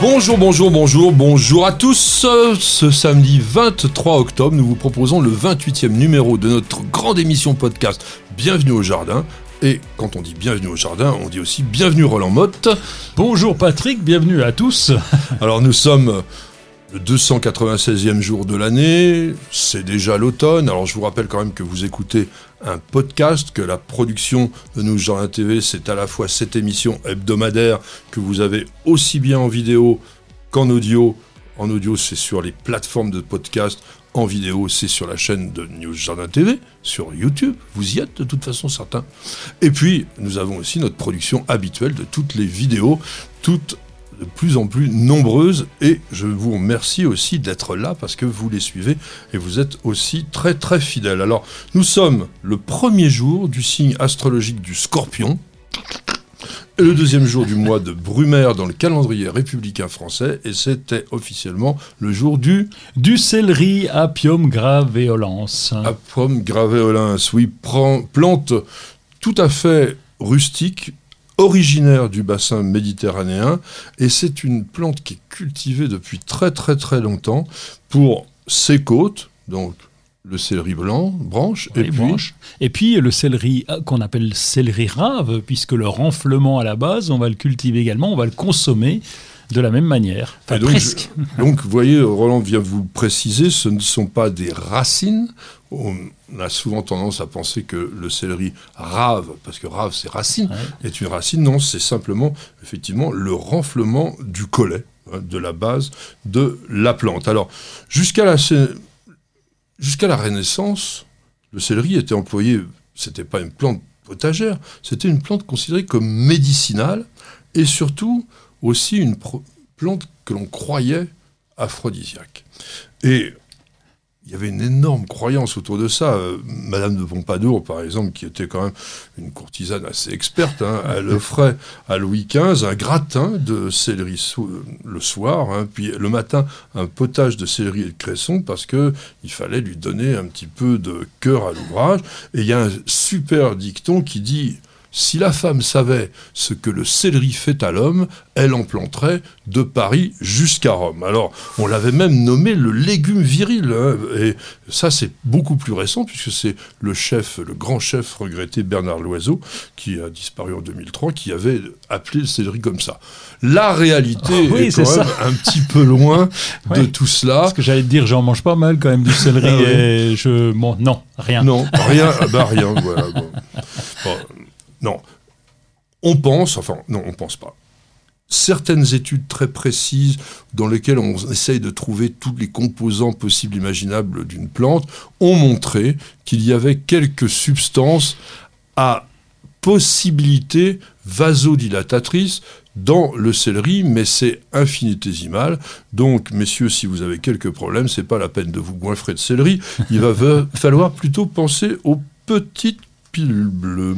Bonjour, bonjour, bonjour, bonjour à tous. Ce samedi 23 octobre, nous vous proposons le 28e numéro de notre grande émission podcast Bienvenue au Jardin. Et quand on dit bienvenue au jardin, on dit aussi bienvenue Roland Motte. Bonjour Patrick, bienvenue à tous. Alors nous sommes le 296e jour de l'année, c'est déjà l'automne. Alors je vous rappelle quand même que vous écoutez un podcast, que la production de Nous Jardin TV, c'est à la fois cette émission hebdomadaire que vous avez aussi bien en vidéo qu'en audio. En audio, c'est sur les plateformes de podcast. En vidéo, c'est sur la chaîne de News Jardin TV, sur YouTube. Vous y êtes de toute façon, certains. Et puis, nous avons aussi notre production habituelle de toutes les vidéos, toutes de plus en plus nombreuses et je vous remercie aussi d'être là parce que vous les suivez et vous êtes aussi très très fidèles. Alors nous sommes le premier jour du signe astrologique du scorpion et le deuxième jour du mois de Brumaire dans le calendrier républicain français et c'était officiellement le jour du... Du céleri Apium graveolens. Apium graveolens, oui, plante tout à fait rustique, originaire du bassin méditerranéen et c'est une plante qui est cultivée depuis très très très longtemps pour ses côtes, donc le céleri blanc, branche, et, puis... et puis le céleri euh, qu'on appelle céleri rave, puisque le renflement à la base, on va le cultiver également, on va le consommer de la même manière. donc, presque. donc, vous voyez, Roland vient vous le préciser, ce ne sont pas des racines. On a souvent tendance à penser que le céleri rave, parce que rave c'est racine, est une racine. Non, c'est simplement, effectivement, le renflement du collet, hein, de la base de la plante. Alors, jusqu'à la, jusqu'à la Renaissance, le céleri était employé, c'était pas une plante potagère, c'était une plante considérée comme médicinale et surtout aussi une plante que l'on croyait aphrodisiaque. Et il y avait une énorme croyance autour de ça. Euh, Madame de Pompadour, par exemple, qui était quand même une courtisane assez experte, hein, elle offrait à Louis XV un gratin de céleri le soir, hein, puis le matin un potage de céleri et de cresson parce que il fallait lui donner un petit peu de cœur à l'ouvrage. Et il y a un super dicton qui dit si la femme savait ce que le céleri fait à l'homme, elle en planterait de Paris jusqu'à Rome. Alors, on l'avait même nommé le légume viril. Hein, et ça, c'est beaucoup plus récent, puisque c'est le chef, le grand chef regretté Bernard Loiseau, qui a disparu en 2003, qui avait appelé le céleri comme ça. La réalité ah est quand même un petit peu loin de tout cela. Parce que j'allais te dire, j'en mange pas mal quand même du céleri, ah et je... Bon, non, rien. Non, rien, bah rien, voilà. Bon. Non. On pense, enfin, non, on pense pas. Certaines études très précises dans lesquelles on essaye de trouver tous les composants possibles imaginables d'une plante ont montré qu'il y avait quelques substances à possibilité vasodilatatrice dans le céleri, mais c'est infinitésimal. Donc, messieurs, si vous avez quelques problèmes, c'est pas la peine de vous goinfrer de céleri. Il va falloir plutôt penser aux petites pile bleue.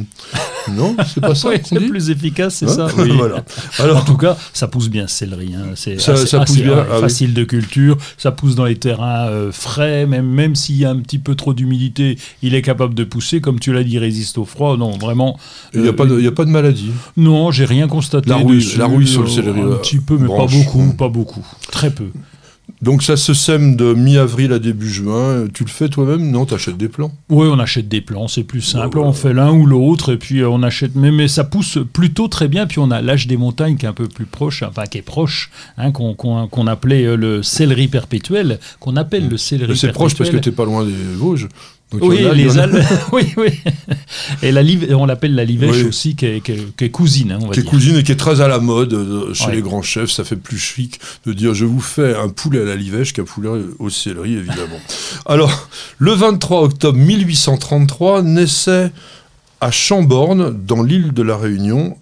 Non, c'est pas ça. c'est plus efficace, c'est hein ça. voilà. Alors, en tout cas, ça pousse bien céleri. Hein. C'est ça, pousse bien, ah facile de culture. Ça pousse dans les terrains euh, frais, même même s'il y a un petit peu trop d'humidité, il est capable de pousser. Comme tu l'as dit, résiste au froid. Non, vraiment. Il n'y a, euh, a, pas de maladie. Non, j'ai rien constaté. La rouille, la rouille sur le céleri. Un petit peu, mais pas beaucoup, pas beaucoup, très peu. Donc ça se sème de mi-avril à début juin. Tu le fais toi-même Non, tu achètes des plants Oui, on achète des plants, c'est plus simple. On fait l'un ou l'autre et puis euh, on achète. Mais, mais ça pousse plutôt très bien. Puis on a l'âge des montagnes qui est un peu plus proche, enfin qui est proche, hein, qu'on appelait euh, le céleri perpétuel, qu'on appelle le céleri perpétuel. C'est proche parce que tu n'es pas loin des Vosges oui, les Alpes. oui, oui. Et la on l'appelle la livèche aussi, qui est, cousine, hein, on va qui est cousine et qui est très à la mode euh, chez les grands chefs. Ça fait plus chic de dire je vous fais un poulet à la livèche qu'un poulet au céleri, évidemment. Alors, le 23 octobre 1833 naissait à Chamborne, dans l'île de la Réunion,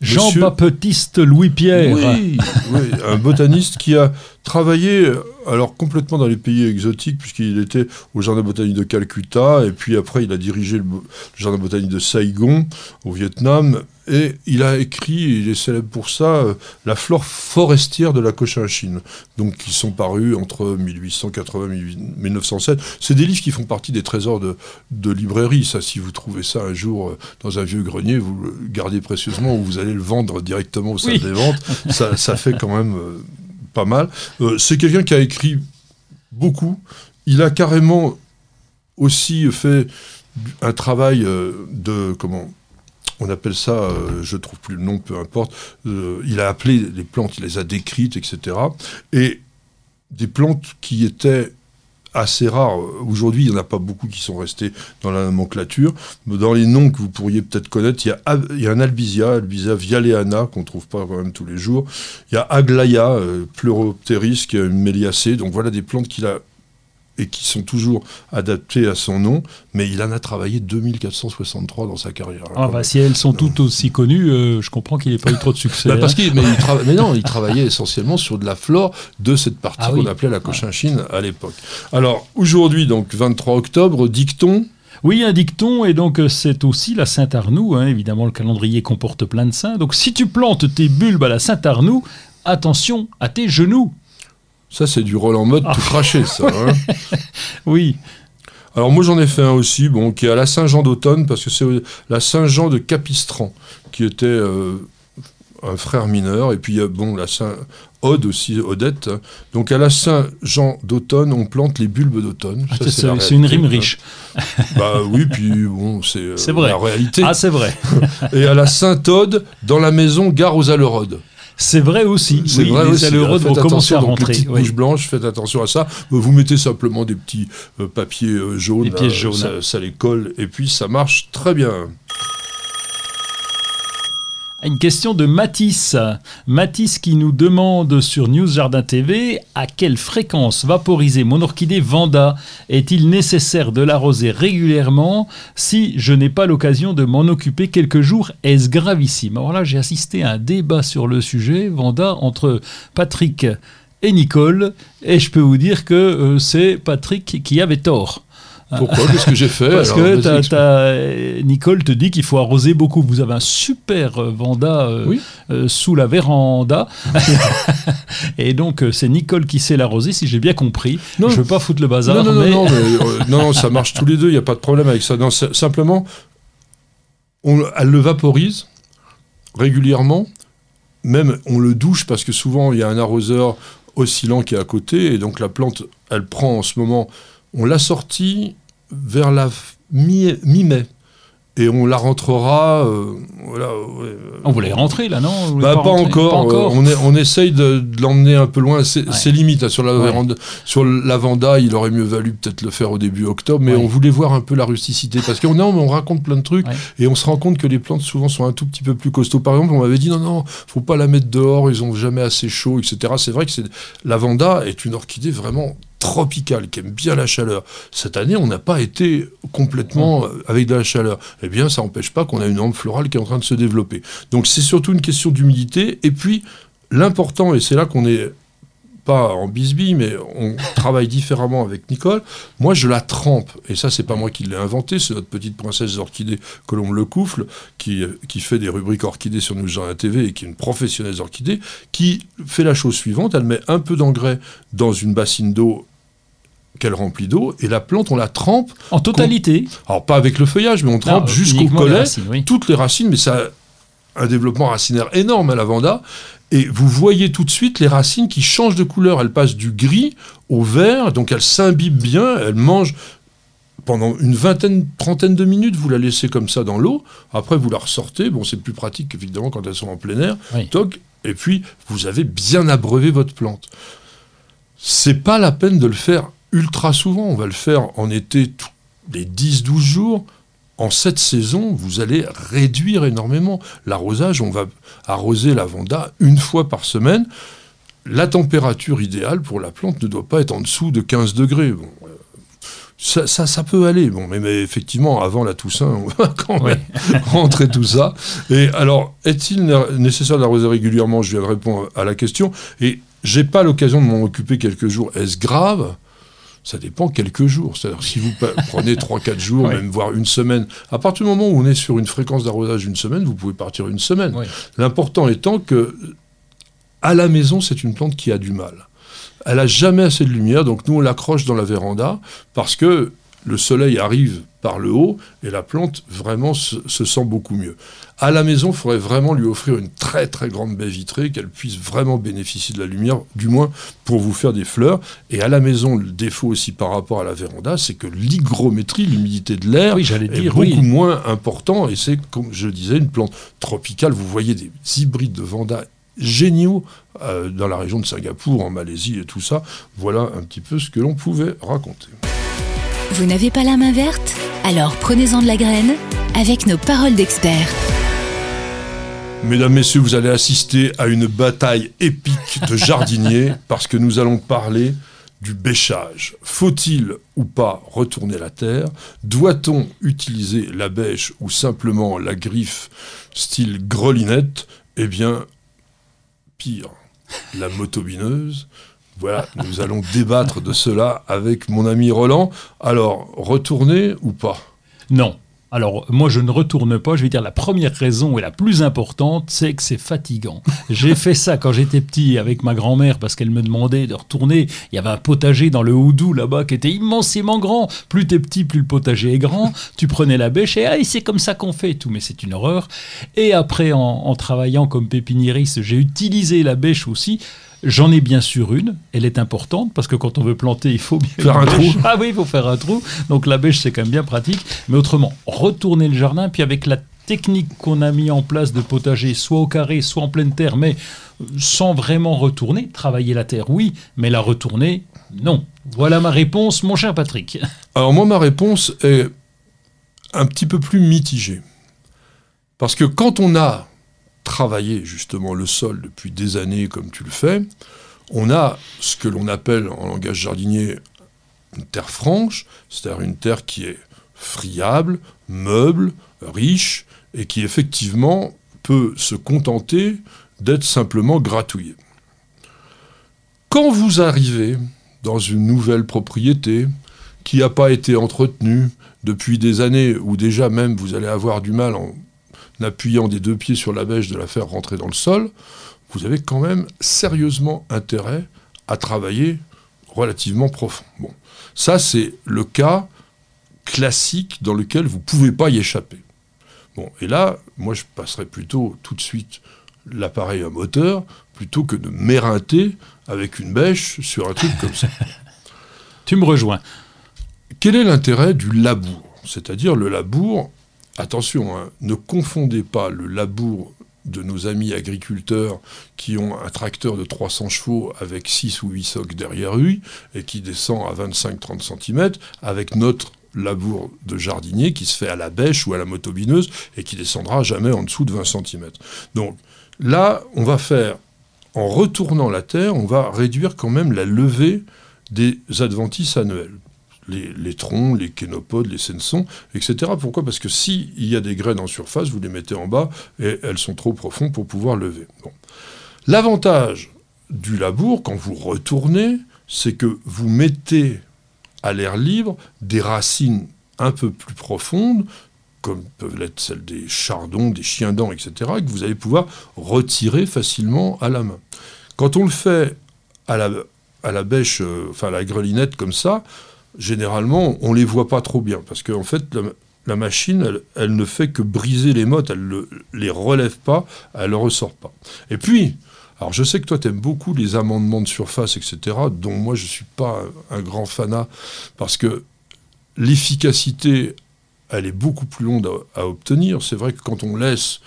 Jean-Baptiste Louis-Pierre. Oui, oui, un botaniste qui a travaillé alors complètement dans les pays exotiques puisqu'il était au jardin botanique de Calcutta et puis après il a dirigé le, jardin botanique de Saigon au Vietnam et il a écrit, il est célèbre pour ça, euh, la flore forestière de la Cochinchine, donc qui sont parus entre 1880 et 1907. C'est des livres qui font partie des trésors de, de librairie. Ça, si vous trouvez ça un jour euh, dans un vieux grenier, vous le gardez précieusement ou vous allez le vendre directement au salle des ventes. Ça, ça, fait quand même euh, pas mal. Euh, c'est quelqu'un qui a écrit beaucoup. Il a carrément aussi fait un travail de comment on appelle ça, euh, je trouve plus le nom, peu importe. il a appelé les plantes, il les a décrites, etc. Et des plantes qui étaient assez rare. Aujourd'hui, il n'y en a pas beaucoup qui sont restés dans la nomenclature. Dans les noms que vous pourriez peut-être connaître, il y, a, un albizia, albizia vialeana, qu'on ne trouve pas quand même tous les jours. Il y a aglaya, euh, pleuropteris, qui. Donc voilà des plantes qu'il a et qui sont toujours adaptés à son nom, mais il en a travaillé 2463 dans sa carrière. Ah, bah, si elles sont toutes aussi connues, euh, je comprends qu'il n'ait pas eu trop de succès. bah parce hein. mais, mais, non, il travaillait essentiellement sur de la flore de cette partie ah qu'on appelait la cochinchine à l'époque. Alors aujourd'hui, donc 23 octobre, dicton. Oui, un dicton, et donc euh, c'est aussi la Saint-Arnoux. Hein. évidemment, le calendrier comporte plein de saints. Donc si tu plantes tes bulbes à la Saint-Arnoux, attention à tes genoux. Ça, c'est du Roland Mode tout craché, ça. Hein. oui. Alors moi j'en ai fait un aussi, bon, qui est à la Saint-Jean d'automne, parce que c'est la Saint-Jean de Capistran, qui était euh, un frère mineur, et puis bon, la Saint-Ode aussi, Odette. Hein. Donc à la Saint-Jean d'automne, on plante les bulbes d'automne. Ah, c'est une rime riche. bah oui, puis bon, c'est euh, la réalité. Ah c'est vrai. et à la Saint-Ode, dans la maison, gare aux Alerodes. C'est vrai aussi. C'est vrai les aussi. vont commencer à rentrer. Les petites blanches, faites attention à ça. Vous mettez simplement des petits euh, papiers euh, jaunes. Des pièces jaunes. Ça, ça les colle et puis ça marche très bien. Une question de Matisse. Matisse qui nous demande sur News Jardin TV à quelle fréquence vaporiser mon orchidée Vanda? Est-il nécessaire de l'arroser régulièrement? Si je n'ai pas l'occasion de m'en occuper quelques jours Est-ce gravissime? Alors là, j'ai assisté à un débat sur le sujet, Vanda, entre Patrick et Nicole, et je peux vous dire que euh, c'est Patrick qui avait tort. Pourquoi Qu'est-ce que j'ai fait Parce que Nicole te dit qu'il faut arroser beaucoup. Vous avez un super euh, Vanda euh, euh, sous la véranda. et donc, c'est Nicole qui sait l'arroser, si j'ai bien compris. Non, je ne veux pas foutre le bazar. Non, non, non, ça marche tous les deux, il n'y a pas de problème avec ça. Non, simplement, on, elle le vaporise régulièrement. Même, on le douche parce que souvent, il y a un arroseur oscillant qui est à côté. Et donc, la plante, elle prend en ce moment on l'a sortie vers la mi-mai. Et on la rentrera. Euh, voilà, on voulait rentrer là, non? Bah, pas, encore, on, on, essaye de, l'emmener un peu loin. C'est limite. Hein, sur, la sur la Vanda, il aurait mieux valu peut-être le faire au début octobre, mais on voulait voir un peu la rusticité. Parce qu'on on raconte plein de trucs et on se rend compte que les plantes souvent sont un tout petit peu plus costauds. Par exemple, on m'avait dit non, non, faut pas la mettre dehors, ils ont jamais assez chaud, etc. C'est vrai que la Vanda est une orchidée vraiment tropicale, qui aime bien la chaleur. Cette année, on n'a pas été complètement euh, avec de la chaleur. Eh bien, ça n'empêche pas qu'on a une hampe florale qui est en train de se développer. Donc, c'est surtout une question d'humidité. Et puis, l'important, et c'est là qu'on est pas en bisbille, mais on travaille différemment avec Nicole. Moi, je la trempe. Et ça, c'est pas moi qui l'ai inventé, c'est notre petite princesse orchidée Colombe Le Couffle, qui, qui fait des rubriques orchidées sur Nous la TV et qui est une professionnelle orchidée, qui fait la chose suivante. Elle met un peu d'engrais dans une bassine d'eau qu'elle remplit d'eau, et la plante, on la trempe. En totalité Alors, pas avec le feuillage, mais on trempe jusqu'au collet, toutes les racines, mais ça a un développement racinaire énorme à la Vanda, et vous voyez tout de suite les racines qui changent de couleur. Elles passent du gris au vert, donc elles s'imbibent bien, elles mangent pendant une vingtaine, trentaine de minutes, vous la laissez comme ça dans l'eau. Après, vous la ressortez. Bon, c'est plus pratique, évidemment, quand elles sont en plein air. Toc, et puis, vous avez bien abreuvé votre plante. C'est pas la peine de le faire ultra souvent. On va le faire en été les 10-12 jours. En cette saison, vous allez réduire énormément l'arrosage. On va arroser la vanda une fois par semaine. La température idéale pour la plante ne doit pas être en dessous de 15 degrés. Ça, ça, peut aller, bon, mais, mais, effectivement, avant la Toussaint, on va quand même rentrer tout ça. Et alors, est-il nécessaire d'arroser régulièrement? Je viens de répondre à la question. Et j'ai pas l'occasion de m'en occuper quelques jours. Est-ce grave? Ça dépend quelques jours. C'est-à-dire si vous prenez 3-4 jours, même voire une semaine, à partir du moment où on est sur une fréquence d'arrosage d'une semaine, vous pouvez partir une semaine. L'important étant que à la maison, c'est une plante qui a du mal. Elle a jamais assez de lumière, donc nous on l'accroche dans la véranda parce que le soleil arrive par le haut et la plante vraiment se, sent beaucoup mieux. À la maison, il faudrait vraiment lui offrir une très très grande baie vitrée, qu'elle puisse vraiment bénéficier de la lumière, du moins pour vous faire des fleurs. Et à la maison, le défaut aussi par rapport à la véranda, c'est que l'hygrométrie, l'humidité de l'air, est beaucoup moins important. Et c'est, comme je disais, une plante tropicale. Vous voyez des hybrides de vanda géniaux euh, dans la région de Singapour, en Malaisie et tout ça. Voilà un petit peu ce que l'on pouvait raconter. Vous n'avez pas la main verte Alors prenez-en de la graine avec nos paroles d'experts. Mesdames, Messieurs, vous allez assister à une bataille épique de jardiniers parce que nous allons parler du bêchage. Faut-il ou pas retourner la terre Doit-on utiliser la bêche ou simplement la griffe style grelinette? Eh bien, pire, la motobineuse. Voilà, nous allons débattre de cela avec mon ami Roland. Alors, retourner ou pas? Non. Alors, moi, je ne retourne pas. Je vais dire la première raison et la plus importante, c'est que c'est fatigant. J'ai fait ça quand j'étais petit avec ma grand-mère parce qu'elle me demandait de retourner. Il y avait un potager dans le Houdou là-bas qui était immensément grand. Plus t'es petit, plus le potager est grand. Tu prenais la bêche et ah, c'est comme ça qu'on fait tout. Mais c'est une horreur. Et après, en, en travaillant comme pépiniériste, j'ai utilisé la bêche aussi. J'en ai bien sûr une, elle est importante parce que quand on veut planter, il faut bien faire un trou. Ah oui, il faut faire un trou. Donc la bêche, c'est quand même bien pratique. Mais autrement, retourner le jardin, puis avec la technique qu'on a mis en place de potager, soit au carré, soit en pleine terre, mais sans vraiment retourner, travailler la terre, oui, mais la retourner, non. Voilà ma réponse, mon cher Patrick. Alors moi, ma réponse est un petit peu plus mitigée. Parce que quand on a travailler justement le sol depuis des années comme tu le fais, on a ce que l'on appelle en langage jardinier une terre franche, c'est-à-dire une terre qui est friable, meuble, riche, et qui effectivement peut se contenter d'être simplement gratouillée. Quand vous arrivez dans une nouvelle propriété qui n'a pas été entretenue depuis des années, ou déjà même vous allez avoir du mal en appuyant des deux pieds sur la bêche de la faire rentrer dans le sol, vous avez quand même sérieusement intérêt à travailler relativement profond. Bon, ça c'est le cas classique dans lequel vous ne pouvez pas y échapper. Bon, et là, moi je passerai plutôt tout de suite l'appareil à moteur plutôt que de m'éreinter avec une bêche sur un truc comme ça. Tu me rejoins. Quel est l'intérêt du labour? C'est-à-dire le labour, Attention, hein, ne confondez pas le labour de nos amis agriculteurs qui ont un tracteur de 300 chevaux avec 6 ou 8 socs derrière lui et qui descend à 25-30 cm avec notre labour de jardinier qui se fait à la bêche ou à la motobineuse et qui descendra jamais en dessous de 20 cm. Donc là, on va faire, en retournant la terre, on va réduire quand même la levée des adventices annuels les, troncs, les kénopodes, les sensons, etc. Pourquoi? Parce que s'il y a des graines en surface, vous les mettez en bas et elles sont trop profondes pour pouvoir lever. L'avantage du labour, quand vous retournez, c'est que vous mettez à l'air libre des racines un peu plus profondes, comme peuvent l'être celles des chardons, des chiens-dents, etc., que vous allez pouvoir retirer facilement à la main. Quand on le fait à la, à la bêche, euh, enfin à la grelinette comme ça, généralement, on ne les voit pas trop bien, parce qu'en fait, la, machine, elle, ne fait que briser les mottes, elle ne les relève pas, elle ne ressort pas. Et puis, alors je sais que toi, tu aimes beaucoup les amendements de surface, etc., dont moi, je ne suis pas un, grand fanat, parce que l'efficacité, elle est beaucoup plus longue à, obtenir. C'est vrai que quand on laisse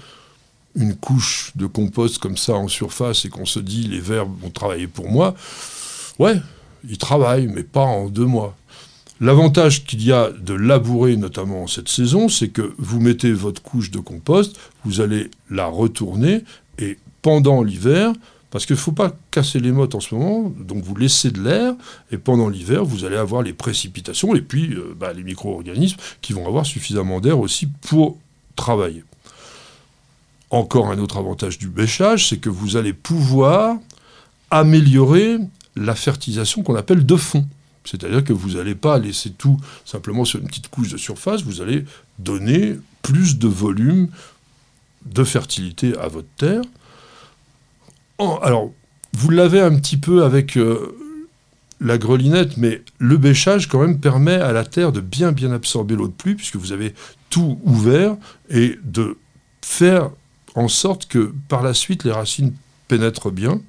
une couche de compost comme ça en surface et qu'on se dit les vers vont travailler pour moi, ouais, ils travaillent, mais pas en deux mois. L'avantage qu'il y a de labourer, notamment en cette saison, c'est que vous mettez votre couche de compost, vous allez la retourner, et pendant l'hiver, Parce qu'il ne faut pas casser les mottes en ce moment, donc vous laissez de l'air, et pendant l'hiver, vous allez avoir les précipitations, et puis euh, bah, les micro-organismes qui vont avoir suffisamment d'air aussi pour travailler. Encore un autre avantage du bêchage, c'est que vous allez pouvoir améliorer la fertilisation qu'on appelle de fond. C'est-à-dire que vous n'allez pas laisser tout simplement sur une petite couche de surface, vous allez donner plus de volume de fertilité à votre terre. alors, vous l'avez un petit peu avec euh, la grelinette, mais le bêchage quand même permet à la terre de bien bien absorber l'eau de pluie, puisque vous avez tout ouvert, et de faire en sorte que par la suite les racines pénètrent bien.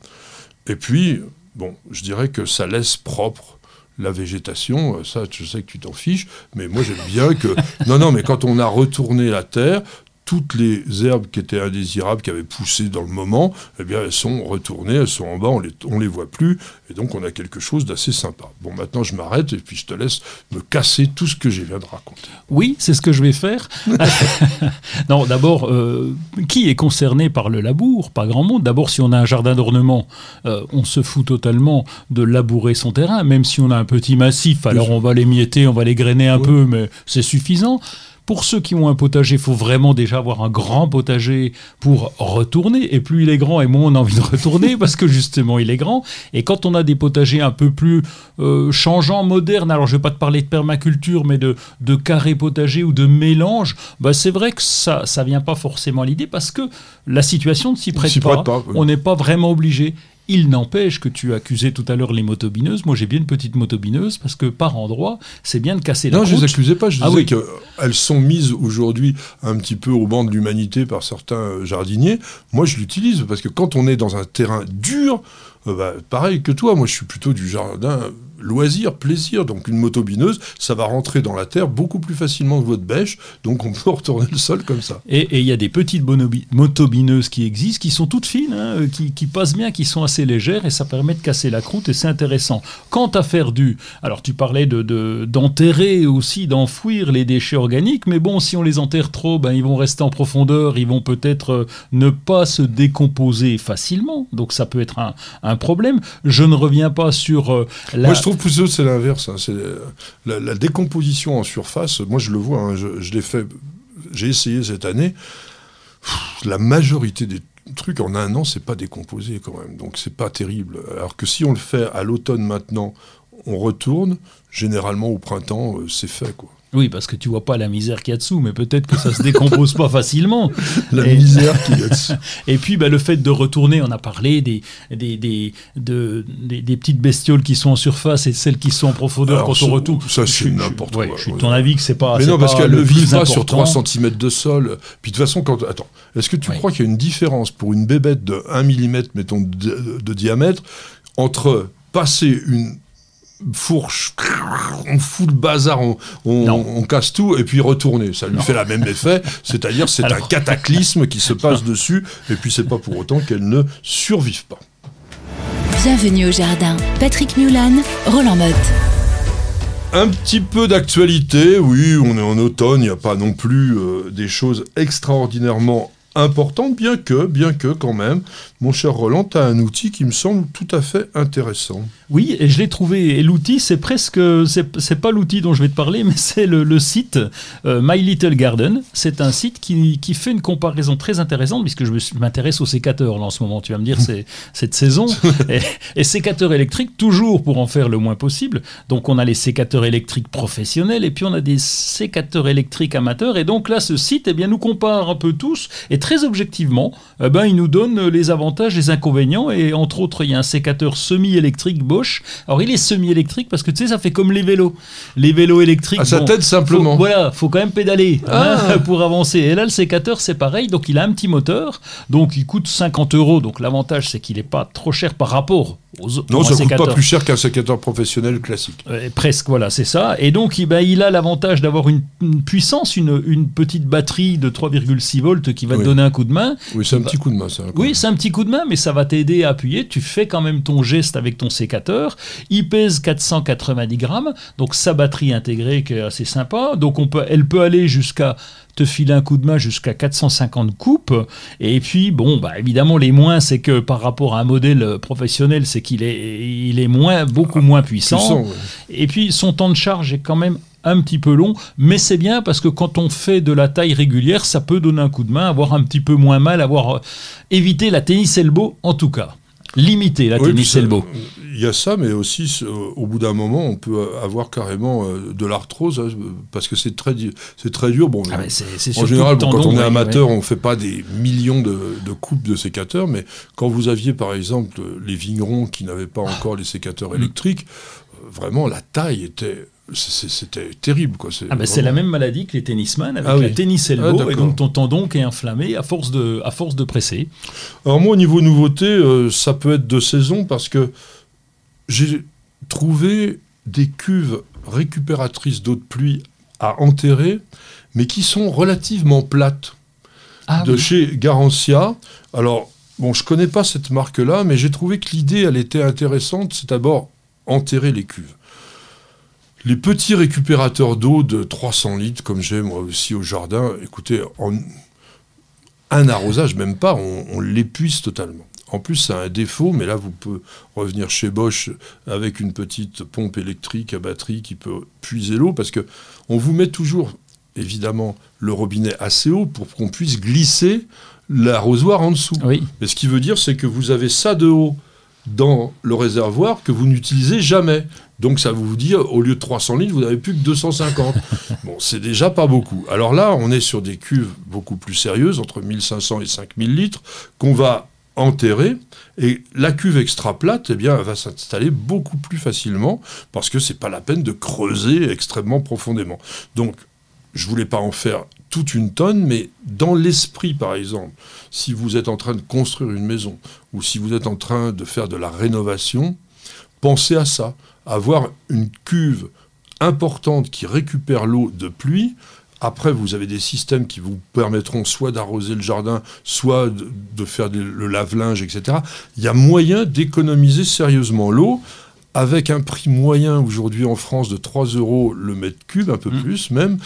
Et puis, bon, je dirais que ça laisse propre la végétation, ça je sais que tu t'en fiches, mais moi j'aime bien que... Non, non, mais quand on a retourné la terre, toutes les herbes qui étaient indésirables, qui avaient poussé dans le moment, eh bien, elles sont retournées, elles sont en bas, on les, on les voit plus, et donc on a quelque chose d'assez sympa. Bon, maintenant je m'arrête et puis je te laisse me casser tout ce que j'ai viens de raconter. Oui, c'est ce que je vais faire. non, d'abord, euh, qui est concerné par le labour? Pas grand monde. D'abord, si on a un jardin d'ornement, euh, on se fout totalement de labourer son terrain, même si on a un petit massif, alors on va les mietter, on va les grainer un peu, mais c'est suffisant. Pour ceux qui ont un potager, il faut vraiment déjà avoir un grand potager pour retourner. Et plus il est grand, et moins on a envie de retourner parce que justement il est grand. Et quand on a des potagers un peu plus euh, changeants, modernes, alors je ne vais pas te parler de permaculture, mais de, de carré potager ou de mélange, bah c'est vrai que ça ne vient pas forcément à l'idée parce que la situation ne s'y prête, pas. On n'est pas vraiment obligé. Il n'empêche que tu accusais tout à l'heure les motobineuses. Moi, j'ai bien une petite motobineuse parce que par endroit, c'est bien de casser la Non, je ne les accusais pas. Je ah disais qu'elles sont mises aujourd'hui un petit peu au banc de l'humanité par certains jardiniers. Moi, je l'utilise parce que quand on est dans un terrain dur, euh, bah, pareil que toi, moi, je suis plutôt du jardin loisir, plaisir. Donc une motobineuse, ça va rentrer dans la terre beaucoup plus facilement que votre bêche, donc on peut retourner le sol comme ça. Et il y a des petites motobineuses qui existent, qui sont toutes fines, hein, euh, qui, passent bien, qui sont assez légères, et ça permet de casser la croûte, et c'est intéressant. Quant à faire du... Alors tu parlais d'enterrer de, aussi, d'enfouir les déchets organiques, mais bon, si on les enterre trop, ben, ils vont rester en profondeur, ils vont peut-être euh, ne pas se décomposer facilement, donc ça peut être un, un problème. Je ne reviens pas sur euh, la trouve plutôt c'est l'inverse. Hein. C'est la, décomposition en surface. Moi, je le vois. Hein. je, l'ai fait. J'ai essayé cette année. la majorité des trucs en un an, c'est pas décomposé quand même. Donc c'est pas terrible. Alors que si on le fait à l'automne maintenant, on retourne. Généralement au printemps, euh, c'est fait quoi. Oui, parce que tu vois pas la misère qu'il y a dessous, mais peut-être que ça se décompose pas facilement. La misère qu'il y a dessous. Et puis, bah, le fait de retourner, on a parlé des, des, des, de, des, petites bestioles qui sont en surface et celles qui sont en profondeur quand on retourne. Ça, c'est n'importe quoi. je suis de ton avis que c'est pas. Mais non, parce qu'elle ne vit pas sur 3 cm de sol. Puis de toute façon, quand. Attends, est-ce que tu crois qu'il y a une différence pour une bébête de 1 mm, mettons, de diamètre, entre passer une fourche, on fout le bazar, on, casse tout et puis retourner. Ça lui fait la même effet, c'est-à-dire c'est un cataclysme qui se passe dessus et puis c'est pas pour autant qu'elle ne survive pas. Bienvenue au jardin. Patrick Mulan, Roland Motte. Un petit peu d'actualité, oui, on est en automne, il n'y a pas non plus euh, des choses extraordinairement importante, bien que, bien que quand même, mon cher Roland, tu as un outil qui me semble tout à fait intéressant. Oui, et je l'ai trouvé. Et l'outil, c'est presque, c'est pas l'outil dont je vais te parler, mais c'est le, site euh, My Little Garden. C'est un site qui, qui, fait une comparaison très intéressante, puisque je m'intéresse aux sécateurs là, en ce moment. Tu vas me dire, c'est cette saison. et, et, sécateurs électriques, toujours pour en faire le moins possible. Donc, on a les sécateurs électriques professionnels, et puis on a des sécateurs électriques amateurs. Et donc là, ce site, eh bien, nous compare un peu tous. Et très objectivement, eh ben, il nous donne les avantages, les inconvénients, et entre autres, il y a un sécateur semi-électrique Bosch. Alors il est semi-électrique parce que tu sais, ça fait comme les vélos. Les vélos électriques. Ah, ça t'aide simplement. Faut, voilà, faut quand même pédaler hein, ah. pour avancer. Et là, le sécateur, c'est pareil, donc il a un petit moteur, donc il coûte 50 euros. Donc l'avantage, c'est qu'il n'est pas trop cher par rapport aux non, ça ne coûte pas plus cher qu'un sécateur professionnel classique. Euh, presque, voilà, c'est ça. Et donc, il, ben, il a l'avantage d'avoir une, puissance, une, une, petite batterie de 3,6 volts qui va donner donner un coup de main. Oui, c'est un petit coup de main, ça. Oui, c'est un petit coup de main, mais ça va t'aider à appuyer. Tu fais quand même ton geste avec ton sécateur. Il pèse 490 grammes, donc sa batterie intégrée qui est assez sympa. Donc on peut, elle peut aller jusqu'à te filer un coup de main jusqu'à 450 coupes. Et puis, bon, bah, évidemment, les moins, c'est que par rapport à un modèle professionnel, c'est qu'il est, il est moins, beaucoup moins puissant. Puissant, ouais. Et puis, son temps de charge est quand même un petit peu long, mais c'est bien parce que quand on fait de la taille régulière, ça peut donner un coup de main, avoir un petit peu moins mal, avoir euh, évité la tennis elbow en tout cas. Limiter la Oui, tennis elbow. Il y a ça, mais aussi, au bout d'un moment, on peut avoir carrément euh, de l'arthrose, hein, parce que c'est très, c'est très dur. Bon, Ah c'est- c'est en général, bon, quand on est ouais, amateur, ouais. on ne fait pas des millions de, de coupes de sécateurs, mais quand vous aviez, par exemple, les vignerons qui n'avaient pas encore les sécateurs Mm. électriques, euh, vraiment, la taille était... c'est- C'était terrible, quoi. Ah c'est la même maladie que les tennisman avec Ah oui. la tennis Ah, elbow et donc ton tendon qui est inflammé à force de, à force de presser. Alors moi, au niveau nouveauté, euh, ça peut être de saison parce que j'ai trouvé des cuves récupératrices d'eau de pluie à enterrer, mais qui sont relativement plates. Ah de oui. chez Garancia. Alors, bon, je connais pas cette marque-là, mais j'ai trouvé que l'idée, elle était intéressante. C'est d'abord enterrer les cuves. Les petits récupérateurs d'eau de 300 litres, comme j'ai moi aussi au jardin, écoutez, en un arrosage, même pas, on, on l'épuise totalement. En plus, ça a un défaut, mais là, vous pouvez revenir chez Bosch avec une petite pompe électrique à batterie qui peut puiser l'eau, parce que on vous met toujours, évidemment, le robinet assez haut pour qu'on puisse glisser l'arrosoir en dessous. Oui. Mais ce qui veut dire, c'est que vous avez ça de haut dans le réservoir que vous n'utilisez jamais. Donc ça vous dit, au lieu de 300 litres, vous n'avez plus que 250. bon, c'est déjà pas beaucoup. Alors là, on est sur des cuves beaucoup plus sérieuses, entre 1500 et 5000 litres, qu'on va enterrer. Et la cuve extra plate, eh bien, elle va s'installer beaucoup plus facilement, parce que c'est pas la peine de creuser extrêmement profondément. Donc, je voulais pas en faire toute une tonne, mais dans l'esprit, par exemple, si vous êtes en train de construire une maison ou si vous êtes en train de faire de la rénovation, pensez à ça. Avoir une cuve importante qui récupère l'eau de pluie. Après, vous avez des systèmes qui vous permettront soit d'arroser le jardin, soit de, de faire des- le lave-linge, etc. Il y a moyen d'économiser sérieusement l'eau avec un prix moyen aujourd'hui en France de 3 euros le mètre cube, un peu Mm. plus même.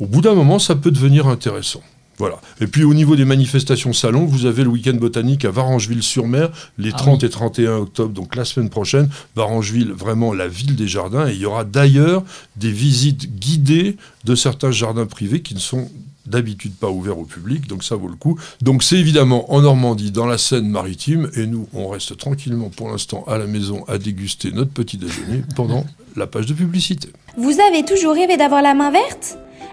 Au bout d'un moment, ça peut devenir intéressant. Voilà. Et puis au niveau des manifestations salon, vous avez le week-end botanique à Varangeville-sur-Mer, les Ah 30 et 31 octobre, donc la semaine prochaine. Varangeville, vraiment la ville des jardins. Et il y aura d'ailleurs des visites guidées de certains jardins privés qui ne sont d'habitude pas ouverts au public, donc ça vaut le coup. Donc c'est évidemment en Normandie, dans la Seine-Maritime, et nous, on reste tranquillement pour l'instant à la maison à déguster notre petit déjeuner pendant la page de publicité. Vous avez toujours rêvé d'avoir la main verte?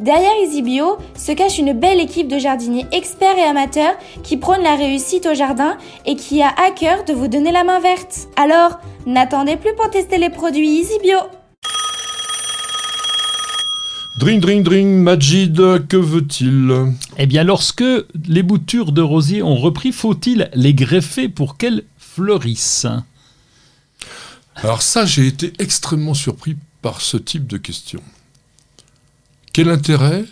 Derrière EasyBio se cache une belle équipe de jardiniers experts et amateurs qui prônent la réussite au jardin et qui a à cœur de vous donner la main verte. Alors, n'attendez plus pour tester les produits EasyBio. Drink, drink, drink, Majid, que veut-il? Eh bien, lorsque les boutures de rosier ont repris, faut-il les greffer pour qu'elles fleurissent? Alors ça, j'ai été extrêmement surpris par ce type de question. Quel intérêt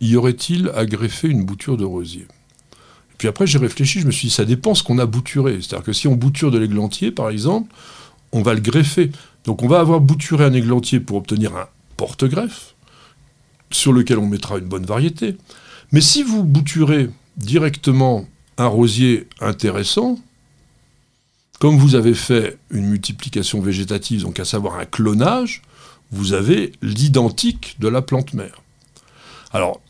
y aurait-il à greffer une bouture de rosier? Puis après, j'ai réfléchi, je me suis dit, ça dépend ce qu'on a bouturé. C'est-à-dire que si on bouture de l'églantier, par exemple, on va le greffer. Donc on va avoir bouturé un églantier pour obtenir un porte-greffe, sur lequel on mettra une bonne variété. Mais si vous bouturez directement un rosier intéressant, comme vous avez fait une multiplication végétative, donc à savoir un clonage, vous avez l'identique de la plante mère. Alors,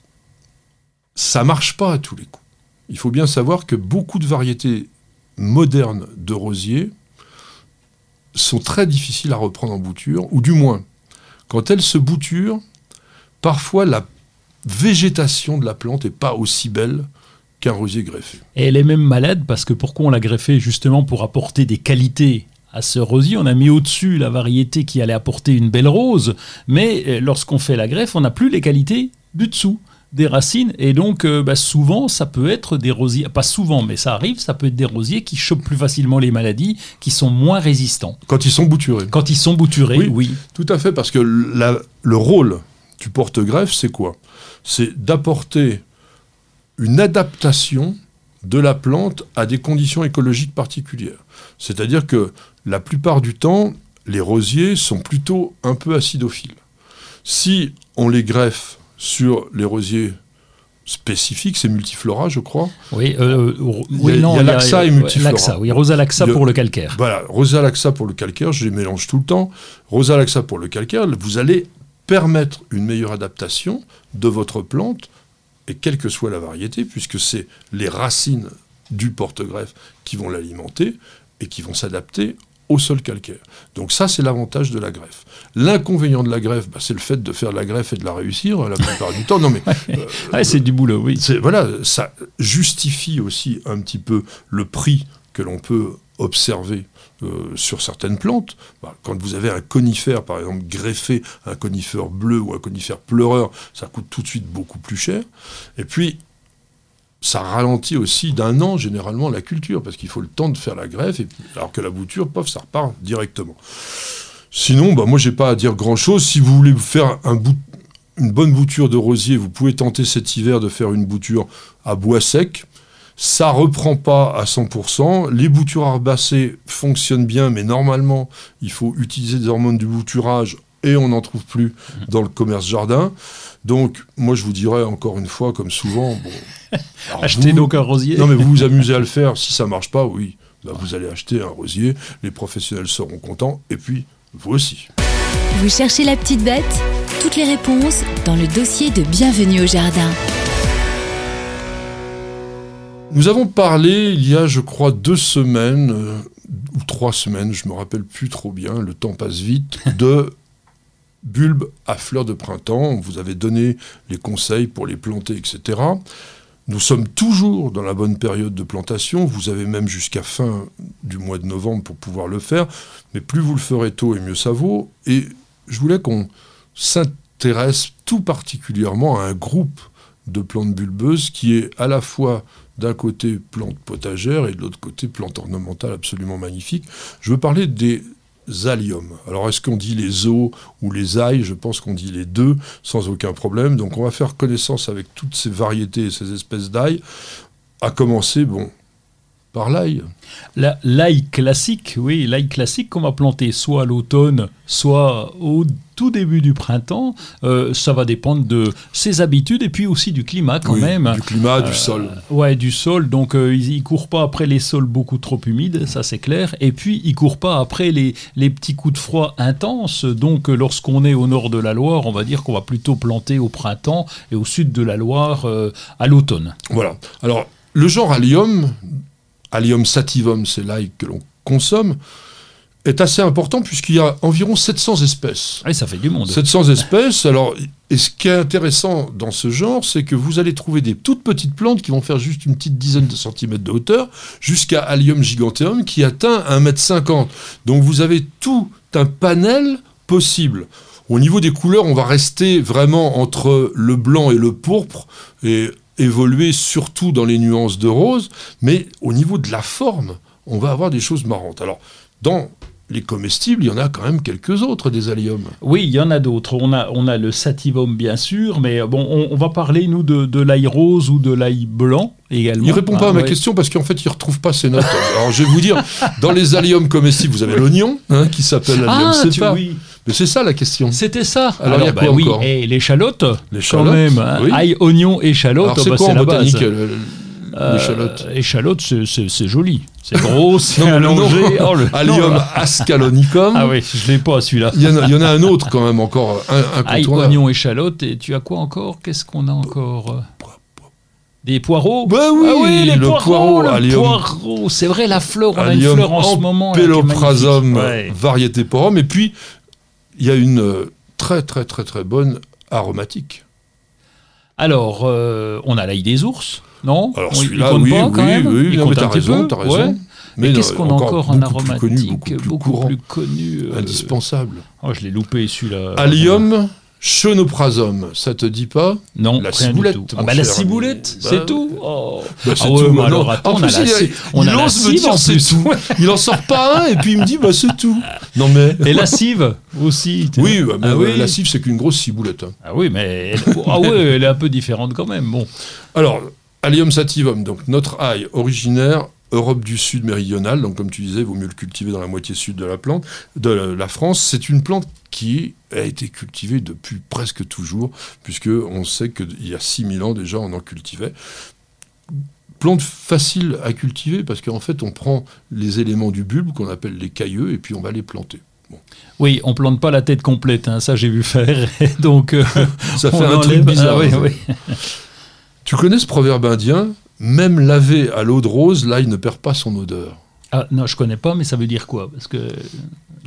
ça marche pas à tous les coups. Il faut bien savoir que beaucoup de variétés modernes de rosiers sont très difficiles à reprendre en bouture, ou du moins, quand elles se bouturent, parfois la végétation de la plante n'est pas aussi belle qu'un rosier greffé. Et elle est même malade parce que pourquoi on l'a greffée Justement pour apporter des qualités à ce rosier. On a mis au-dessus la variété qui allait apporter une belle rose, mais euh, lorsqu'on fait la greffe, on n'a plus les qualités du dessous des racines et donc euh, bah, souvent ça peut être des rosiers pas souvent mais ça arrive ça peut être des rosiers qui chopent plus facilement les maladies qui sont moins résistants Quand ils sont bouturés. quand ils sont bouturés Oui. oui, Tout à fait, parce que la- le rôle du porte-greffe, c'est quoi? C'est d'apporter une adaptation de la plante à des conditions écologiques particulières. C'est-à-dire que la plupart du temps, les rosiers sont plutôt un peu acidophiles. Si on les greffe sur les rosiers spécifiques, c'est multiflora, je crois, oui, euh, oui, Il y a- Laxa et Multiflora. Laxa, oui Rosa Laxa Le- pour le calcaire Voilà, Rosa Laxa pour le calcaire, je les mélange tout le temps. Rosa Laxa pour le calcaire, vous allez permettre une meilleure adaptation de votre plante, et quelle que soit la variété, puisque c'est les racines du porte-greffe qui vont l'alimenter et qui vont s'adapter au sol calcaire. Donc ça, c'est l'avantage de la greffe. L'inconvénient de la greffe, bah, c'est le fait de faire la greffe et de la réussir la plupart du temps. Non mais euh, c'est du boulot oui voilà, ça justifie aussi un petit peu le prix que l'on peut observer euh, sur certaines plantes. Bah, quand vous avez un conifère, par exemple, greffé, un conifère bleu ou un conifère pleureur, ça coûte tout de suite beaucoup plus cher. Et puis, ça ralentit aussi d'un an généralement la culture, parce qu'il faut le temps de faire la greffe, alors que la bouture, pof, ça repart directement. Sinon, bah, moi, j'ai pas à dire grand-chose. Si vous voulez faire une bonne bouture de rosier, vous pouvez tenter cet hiver de faire une bouture à bois sec. Ça reprend pas à 100%. Les boutures herbacées fonctionnent bien, mais normalement, il faut utiliser des hormones du bouturage et on n'en trouve plus dans le commerce jardin. Donc, moi, je vous dirais encore une fois, comme souvent, bon, achetez vous- donc un rosier non, mais vous vous amusez à le faire. Si ça marche pas, oui, bah, vous allez acheter un rosier. Les professionnels seront contents. Et puis, vous aussi. Vous cherchez la petite bête? Toutes les réponses dans le dossier de Bienvenue au jardin. Nous avons parlé il y a, je crois, deux semaines, euh, ou trois semaines, je me rappelle plus trop bien, le temps passe vite, de bulbes à fleurs de printemps. Vous avait donné les conseils pour les planter, etc. Nous sommes toujours dans la bonne période de plantation. Vous avez même jusqu'à fin du mois de novembre pour pouvoir le faire. Mais plus vous le ferez tôt et mieux ça vaut. Et je voulais qu'on s'intéresse tout particulièrement à un groupe de plantes bulbeuses qui est à la fois d'un côté plante potagère et de l'autre côté plante ornementale absolument magnifique. Je veux parler des alliums. Alors est-ce qu'on dit les os ou les ailles? Je pense qu'on dit les deux sans aucun problème. Donc on va faire connaissance avec toutes ces variétés et ces espèces d'ail. À commencer, bon, par l'ail. La- L'ail classique, oui, l'ail classique qu'on va planter soit à l'automne, soit au tout début du printemps, euh, ça va dépendre de ses habitudes et puis aussi du climat quand Oui, même. Du climat, Euh, du sol. Ouais, du sol. Donc, euh, il, il court pas après les sols beaucoup trop humides, ça c'est clair. Et puis, il court pas après les, les petits coups de froid intenses. Donc, euh, lorsqu'on est au nord de la Loire, on va dire qu'on va plutôt planter au printemps et au sud de la Loire euh, à l'automne. Voilà. Alors, le genre Allium, Allium sativum, c'est l'ail que l'on consomme, est assez important puisqu'il y a environ 700 espèces. Et ça fait du monde. 700 espèces. Alors, et ce qui est intéressant dans ce genre, c'est que vous allez trouver des toutes petites plantes qui vont faire juste une petite dizaine de centimètres de hauteur, jusqu'à Allium giganteum qui atteint 1,50 m. Donc vous avez tout un panel possible. Au niveau des couleurs, on va rester vraiment entre le blanc et le pourpre et évoluer surtout dans les nuances de rose, mais au niveau de la forme, on va avoir des choses marrantes. Alors, dans les comestibles, il y en a quand même quelques autres des alliums. Oui, il y en a d'autres. On a, on a le sativum, bien sûr, mais bon, on, on va parler, nous, de, de l'ail rose ou de l'ail blanc également. Il répond pas Ah, à ma ouais. question parce qu'en fait, il retrouve pas ses notes. Alors, je vais vous dire, dans les alliums comestibles, vous avez l'oignon, hein, qui s'appelle allium Ah, tu- oui. C'est ça la question. C'était ça. Alors, il y a bah quoi oui, encore et l'échalote, quand L'échalote, même. hein. oui. Ail, oignon, échalote, c'est bah, quoi en la botanique base. euh, Euh, l'échalote échalote, c'est- c'est joli. C'est gros, c'est le allongé. Oh, le- Allium ascalonicum. Ah oui, je l'ai pas celui-là. Il y, en a, il y en a un autre quand même encore, un, Ail, incontournable. oignon, échalote. Et tu as quoi encore? Qu'est-ce qu'on a encore? Euh Des poireaux? Bah oui, ah oui, les le poireaux, poireau, le poireau. C'est vrai, la fleur, on a une fleur en ce moment. magnifique. Ouais. variétéporum. Et puis, il y a une euh, très très très très bonne aromatique. Alors, euh, on a l'ail des ours, non? Alors celui-là, oui, pas, oui, même? oui, non, mais un t'as petit raison, peu, t'as raison. ouais. Mais qu'est-ce qu'on a encore en beaucoup plus aromatique? connu, beaucoup plus courant, connu euh, indispensable. Oh, je l'ai loupé celui-là. Allium, chenoprazome, ça te dit pas? Non, La rien du ciboulette, tout. Ah bah la ciboulette, ami. c'est Bah, tout. Oh. Bah, c'est Ah ouais, tout, mais non. alors attends, En on a il, on il a me dire en c'est plus. tout. Il en sort pas un et puis il me dit bah c'est tout. Non mais Et la cive aussi. oui, bah, mais Ah oui. la cive c'est qu'une grosse ciboulette. hein. Ah oui, mais elle, ah ouais, elle est un peu différente quand même. Bon. Alors, Allium sativum, donc notre ail originaire Europe du Sud méridionale, donc comme tu disais, il vaut mieux le cultiver dans la moitié sud de la plante, de la France. C'est une plante qui a été cultivée depuis presque toujours, puisque on sait qu'il y a 6000 ans déjà, on en cultivait. Plante facile à cultiver parce qu'en fait, on prend les éléments du bulbe qu'on appelle les cailleux et puis on va les planter. Oui, on plante pas la tête complète, hein, ça j'ai vu faire. Donc, euh, Ça fait un truc bizarre. Ah oui, oui. Tu connais ce proverbe indien? Même lavé à l'eau de rose, l'ail ne perd pas son odeur. Ah, non, je connais pas, mais ça veut dire quoi? Parce que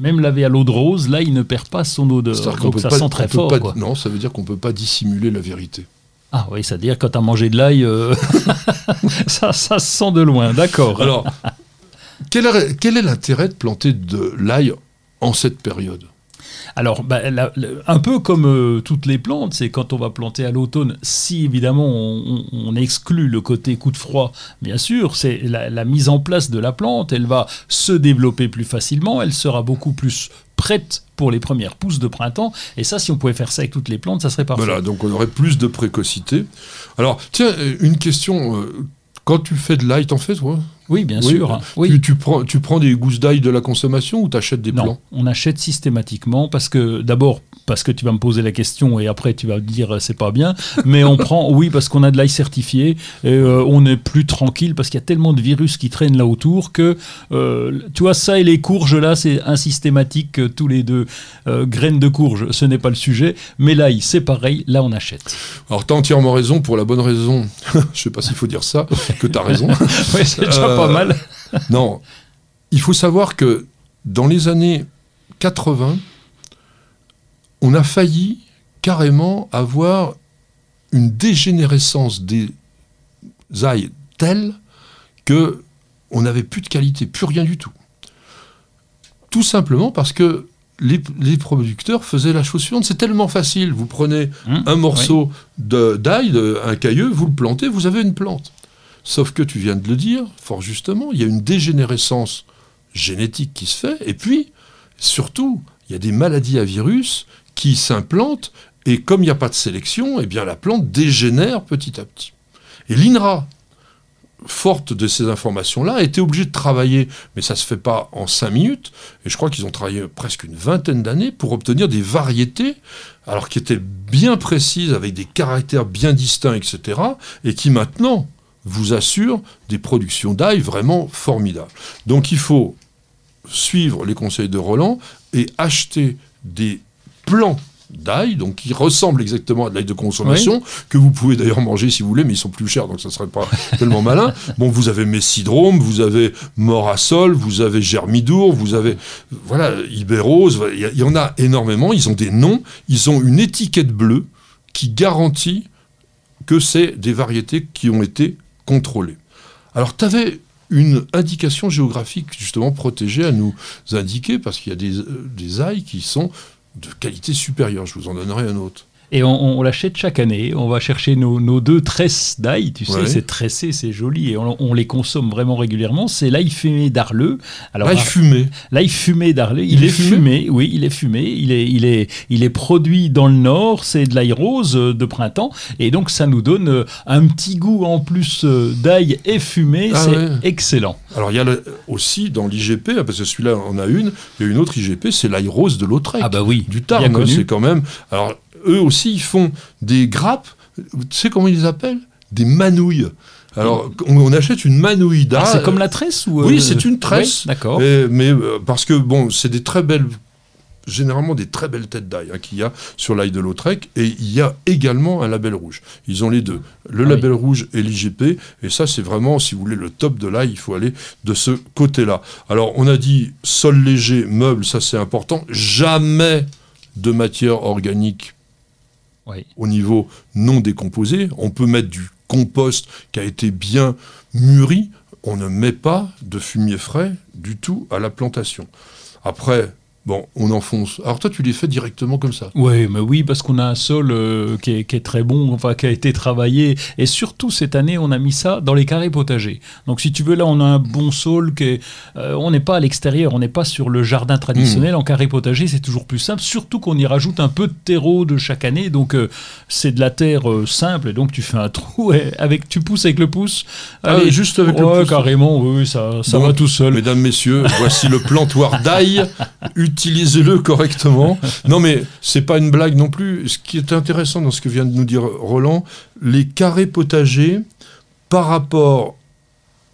même lavé à l'eau de rose, là, il ne perd pas son odeur. Donc ça pas- sent très fort. pas- quoi. non, ça veut dire qu'on ne peut pas dissimuler la vérité. Ah oui, c'est-à-dire quand tu as mangé de l'ail, euh, ça, ça se sent de loin, d'accord. Alors, quel est l'intérêt de planter de l'ail en cette période? Alors, bah, un peu comme euh, toutes les plantes, c'est quand on va planter à l'automne, si évidemment on, exclut le côté coup de froid, bien sûr, c'est la, mise en place de la plante, elle va se développer plus facilement, elle sera beaucoup plus prête pour les premières pousses de printemps. Et ça, si on pouvait faire ça avec toutes les plantes, ça serait parfait. Voilà, donc on aurait plus de précocité. Alors, tiens, euh, une question. euh, Quand tu fais de l'ail, t'en fais, toi Oui, bien Oui, sûr. Oui. Tu, tu prends, tu prends des gousses d'ail de la consommation ou t'achètes des Non, plants on achète systématiquement parce que d'abord parce que tu vas me poser la question et après tu vas me dire euh, c'est pas bien, mais on prend oui parce qu'on a de l'ail certifié et euh, on est plus tranquille parce qu'il y a tellement de virus qui traînent là autour que euh, tu vois ça et les courges là c'est insystématique euh, tous les deux graines de courge ce n'est pas le sujet, mais l'ail c'est pareil là on achète. Alors, t'as entièrement raison pour la bonne raison. Je sais pas s'il faut dire ça, que t'as raison. Ouais, c'est déjà pas mal. Non, il faut savoir que dans les années 80, on a failli carrément avoir une dégénérescence des ailes telle que on n'avait plus de qualité, plus rien du tout. Tout simplement parce que les, les producteurs faisaient la chose suivante, c'est tellement facile, vous prenez Hum, un morceau d'ail, un cailleux, vous le plantez, vous avez une plante. Sauf que tu viens de le dire, fort justement, il y a une dégénérescence génétique qui se fait, et puis, surtout, il y a des maladies à virus qui s'implantent, et comme il n'y a pas de sélection, eh bien la plante dégénère petit à petit. Et l'INRA, forte de ces informations-là, a été obligée de travailler, mais ça ne se fait pas en cinq minutes, et je crois qu'ils ont travaillé presque une vingtaine d'années pour obtenir des variétés, alors qui étaient bien précises, avec des caractères bien distincts, etc., et qui maintenant vous assurent des productions d'ail vraiment formidables. Donc il faut suivre les conseils de Roland et acheter des plants d'ail, donc qui ressemblent exactement à de l'ail de consommation, que vous pouvez d'ailleurs manger si vous voulez, mais ils sont plus chers, donc ça ne serait pas tellement malin. Bon, vous avez Messidrome, vous avez Morasol, vous avez Germidour, vous avez, voilà, Ibérose, il y, a- il y en a énormément, ils ont des noms, ils ont une étiquette bleue qui garantit que c'est des variétés qui ont été contrôlées. Alors, tu avais une indication géographique justement protégée à nous indiquer, parce qu'il y a des, euh, des ailes qui sont de qualité supérieure. Je vous en donnerai un autre. Et on, on l'achète chaque année. On va chercher nos, nos deux tresses d'ail. Tu sais, Ouais. c'est tressé, c'est joli. Et on, on les consomme vraiment régulièrement. C'est l'ail fumé d'Arleux. Alors, L'ail ah, fumé. l'ail fumé d'Arleux, il, Il est fumé fumé. Oui, il est fumé. Il est, il est, il est produit dans le Nord. C'est de l'ail rose euh, de printemps. Et donc, ça nous donne euh, un petit goût en plus euh, d'ail et fumé. Ah c'est ouais. excellent. Alors il y a le- aussi dans l'IGP, hein, parce que celui-là on a une, il y a une autre IGP, c'est l'ail rose de Lautrec. Ah bah oui, du Tarn, hein, c'est quand même. Alors eux aussi ils font des grappes, tu sais comment ils les appellent? Des manouilles. Alors on, achète une manouille Ah, d'art. c'est comme la tresse ou Oui, euh, c'est une tresse. oui, D'accord. Mais, mais, euh, parce que bon, c'est des très belles, généralement des très belles têtes d'ail hein, qu'il y a sur l'ail de Lautrec, et il y a également un label rouge. Ils ont les deux, le Ah label rouge et l'IGP, et ça c'est vraiment, si vous voulez, le top de l'ail, il faut aller de ce côté-là. Alors on a dit sol léger, meuble, ça c'est important, jamais de matière organique au niveau non décomposé. On peut mettre du compost qui a été bien mûri. On ne met pas de fumier frais du tout à la plantation. Après, Bon, on enfonce. Alors toi, tu les fais directement comme ça Oui, mais oui, parce qu'on a un sol euh, qui, est, très bon, enfin qui a été travaillé. Et surtout cette année, on a mis ça dans les carrés potagers. Donc si tu veux, là, on a un bon sol qui est, euh, on n'est pas à l'extérieur, on n'est pas sur le jardin traditionnel. Hmm. En carré potager, c'est toujours plus simple. Surtout qu'on y rajoute un peu de terreau de chaque année. Donc euh, c'est de la terre simple. Et donc tu fais un trou avec, tu pousses avec le pouce. Ah, juste avec le pouce. carrément. Oui, ça, ça va tout seul. Mesdames, messieurs, voici le plantoir d'ail utilisez-le correctement. Non, mais c'est pas une blague non plus. Ce qui est intéressant dans ce que vient de nous dire Roland, les carrés potagers, par rapport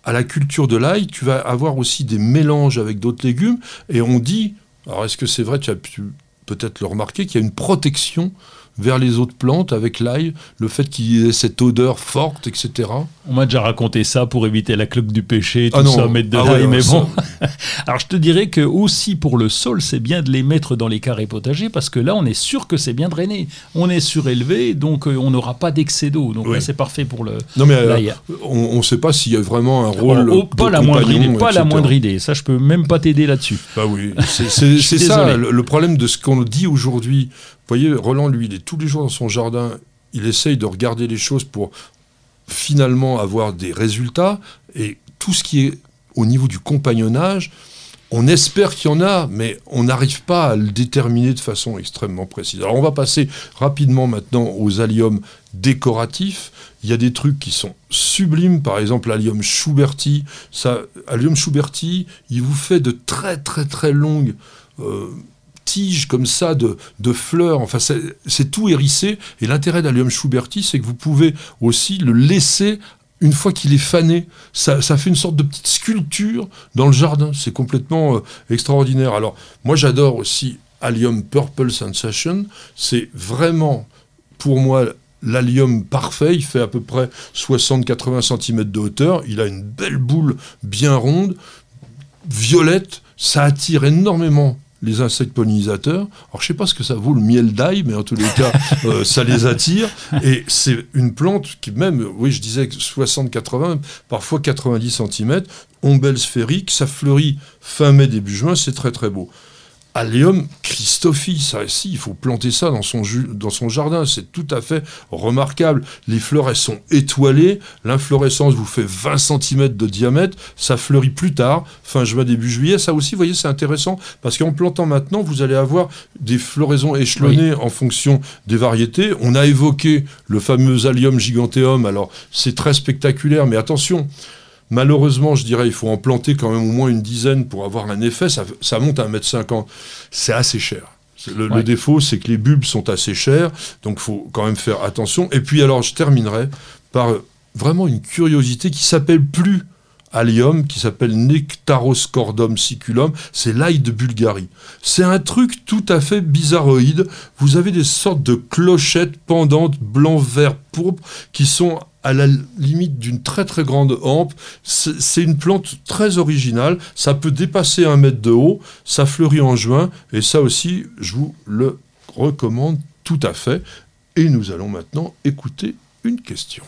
à la culture de l'ail, tu vas avoir aussi des mélanges avec d'autres légumes. Et on dit, alors est-ce que c'est vrai, tu as pu peut-être le remarquer, qu'il y a une protection vers les autres plantes avec l'ail, le fait qu'il y ait cette odeur forte, etc. On m'a déjà raconté ça pour éviter la cloque du péché, tout ah ça, mettre de ah l'ail, mais bon. Alors je te dirais que aussi pour le sol, c'est bien de les mettre dans les carrés potagers parce que là, on est sûr que c'est bien drainé. On est surélevé, donc euh, on n'aura pas d'excès d'eau. Donc là, c'est parfait pour le. Non mais euh, on ne sait pas s'il y a vraiment un rôle. Oh, oh, pas la moindre idée, pas la moindre idée. Ça, je peux même pas t'aider là-dessus. Bah oui, c'est ça le problème de ce qu'on dit aujourd'hui voyez, Roland, lui, il est tous les jours dans son jardin, il essaye de regarder les choses pour finalement avoir des résultats, et tout ce qui est au niveau du compagnonnage, on espère qu'il y en a, mais on n'arrive pas à le déterminer de façon extrêmement précise. Alors on va passer rapidement maintenant aux alliums décoratifs. Il y a des trucs qui sont sublimes, par exemple l'allium Schuberti. Ça, allium Schuberti, il vous fait de très très très longues euh, tiges comme ça de, fleurs. Enfin, c'est tout hérissé. Et l'intérêt d'Allium Schuberti, c'est que vous pouvez aussi le laisser une fois qu'il est fané, ça, fait une sorte de petite sculpture dans le jardin. C'est complètement euh, extraordinaire. Alors, moi, j'adore aussi Allium Purple Sensation. C'est vraiment, pour moi, l'allium parfait. Il fait à peu près 60-80 cm de hauteur. Il a une belle boule bien ronde, violette. Ça attire énormément les insectes pollinisateurs. Alors je sais pas ce que ça vaut le miel d'ail, mais en tous les cas, euh, ça les attire. Et c'est une plante qui même, oui, je disais 60-80, parfois 90 cm, ombelle sphérique, ça fleurit fin mai, début juin, c'est très très beau. Allium Christophi, ça aussi, il faut planter ça dans son, dans son jardin, c'est tout à fait remarquable. Les fleurs, elles sont étoilées, l'inflorescence vous fait 20 cm de diamètre, ça fleurit plus tard, fin juin, début juillet. Ça aussi, vous voyez, c'est intéressant, parce qu'en plantant maintenant, vous allez avoir des floraisons échelonnées en fonction des variétés. On a évoqué le fameux Allium giganteum, alors c'est très spectaculaire, mais attention, Malheureusement, je dirais, il faut en planter quand même au moins une dizaine pour avoir un effet. Ça, monte à 1m50. C'est assez cher. Le, défaut, c'est que les bulbes sont assez chers, donc il faut quand même faire attention. Et puis alors, je terminerai par vraiment une curiosité qui s'appelle plus allium, qui s'appelle Nectaroscordum siculum, c'est l'ail de Bulgarie. C'est un truc tout à fait bizarroïde. Vous avez des sortes de clochettes pendantes blanc, vert, pourpre qui sont à la limite d'une très très grande hampe. C'est une plante très originale, ça peut dépasser un mètre de haut, ça fleurit en juin, et ça aussi, je vous le recommande tout à fait. Et nous allons maintenant écouter une question.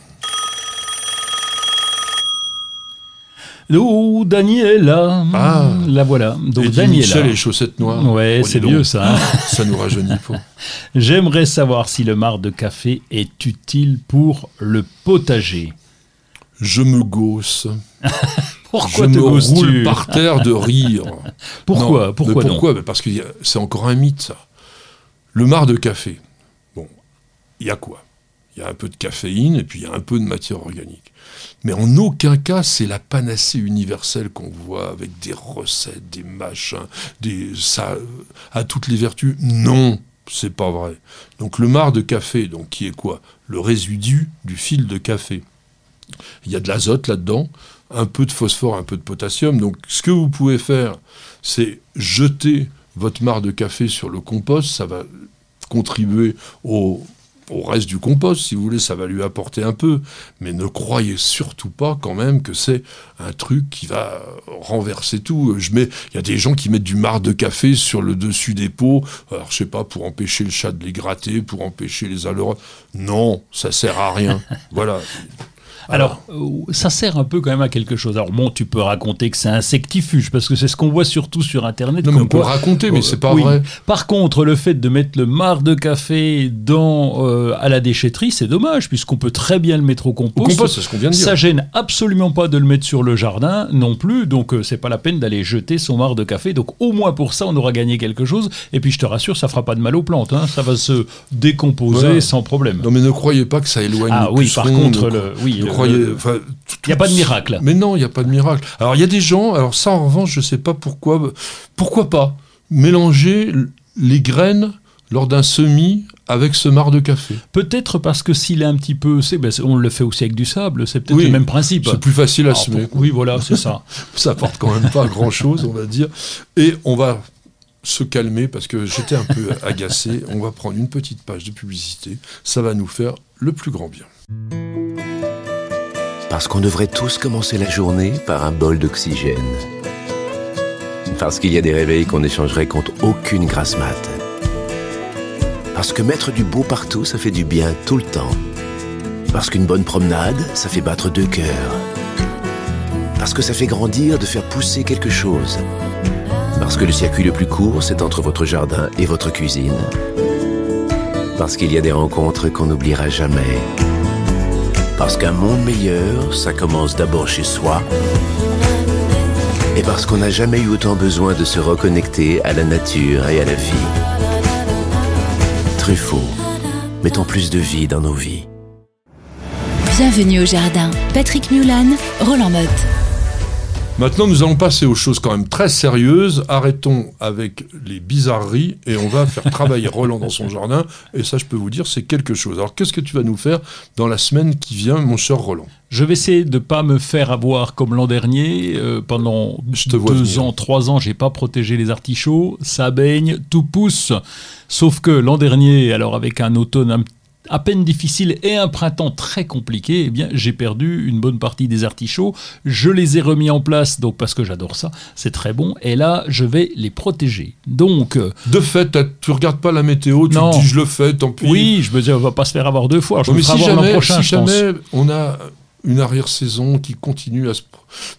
Oh, Daniela. Ah. La voilà. Donc, Eddie Daniela. Michel et chaussettes noires. Ouais, oh, c'est vieux ça. Hein. ça nous rajeunit pas. J'aimerais savoir si le marc de café est utile pour le potager. Je me gausse. Pourquoi je te me roule par terre de rire. pourquoi Pourquoi, pourquoi? Parce que c'est encore un mythe, ça. Le marc de café. Bon, il y a quoi? Il y a un peu de caféine et puis il y a un peu de matière organique. Mais en aucun cas, c'est la panacée universelle qu'on voit avec des recettes, des machins, des, ça a toutes les vertus. Non, c'est pas vrai. Donc le marc de café, donc qui est quoi? Le résidu du fil de café. Il y a de l'azote là-dedans, un peu de phosphore, un peu de potassium. Donc ce que vous pouvez faire, c'est jeter votre marc de café sur le compost, ça va contribuer au au reste du compost, si vous voulez, ça va lui apporter un peu. Mais ne croyez surtout pas quand même que c'est un truc qui va renverser tout. Je mets, il y a des gens qui mettent du marc de café sur le dessus des pots. Alors je sais pas pour empêcher le chat de les gratter, pour empêcher les aleurodes. Non, ça sert à rien. voilà. Alors, euh, ça sert un peu quand même à quelque chose. Alors bon, tu peux raconter que c'est insectifuge, parce que c'est ce qu'on voit surtout sur Internet. Non, mais on peut raconter, mais c'est pas vrai. Par contre, le fait de mettre le marc de café dans, euh, à la déchetterie, c'est dommage, puisqu'on peut très bien le mettre au compost. Au compost, c'est ce qu'on vient de dire. Ça gêne absolument pas de le mettre sur le jardin non plus, donc euh, c'est pas la peine d'aller jeter son marc de café. Donc au moins pour ça, on aura gagné quelque chose. Et puis je te rassure, ça fera pas de mal aux plantes. Hein. Ça va se décomposer sans problème. Non, mais ne croyez pas que ça éloigne. Ah oui, par contre, le, oui, il n'y a pas de miracle. Mais non, il n'y a pas de miracle. Alors il y a des gens, alors ça en revanche, je ne sais pas pourquoi, pourquoi pas mélanger les graines lors d'un semis avec ce marc de café. Peut-être parce que s'il est un petit peu, ben, on le fait aussi avec du sable, c'est peut-être le même principe. C'est plus facile à semer. oui, voilà, c'est ça. ça apporte quand même pas grand-chose, on va dire. Et on va se calmer parce que j'étais un peu agacé. On va prendre une petite page de publicité. Ça va nous faire le plus grand bien. Parce qu'on devrait tous commencer la journée par un bol d'oxygène. Parce qu'il y a des réveils qu'on échangerait contre aucune grasse mat. Parce que mettre du beau partout, ça fait du bien tout le temps. Parce qu'une bonne promenade, ça fait battre deux cœurs. Parce que ça fait grandir de faire pousser quelque chose. Parce que le circuit le plus court, c'est entre votre jardin et votre cuisine. Parce qu'il y a des rencontres qu'on n'oubliera jamais. Parce qu'un monde meilleur, ça commence d'abord chez soi. Et parce qu'on n'a jamais eu autant besoin de se reconnecter à la nature et à la vie. Truffaut, mettons plus de vie dans nos vies. Bienvenue au jardin. Patrick Mulan, Roland Motte. Maintenant, nous allons passer aux choses quand même très sérieuses. Arrêtons avec les bizarreries et on va faire travailler Roland dans son jardin. Et ça, je peux vous dire, c'est quelque chose. Alors, qu'est-ce que tu vas nous faire dans la semaine qui vient, mon cher Roland? Je vais essayer de ne pas me faire avoir comme l'an dernier. Euh, pendant deux ans, trois ans, j'ai pas protégé les artichauts. Ça baigne, tout pousse. Sauf que l'an dernier, alors avec un automne un à peine difficile et un printemps très compliqué, eh bien, j'ai perdu une bonne partie des artichauts. Je les ai remis en place, donc parce que j'adore ça, c'est très bon. Et là, je vais les protéger. Donc, euh, de fait, tu regardes pas la météo, tu dis je le fais, tant pis. Oui, je me dis on va pas se faire avoir deux fois. Je mais si jamais, prochain, si jamais on a une arrière-saison qui continue à se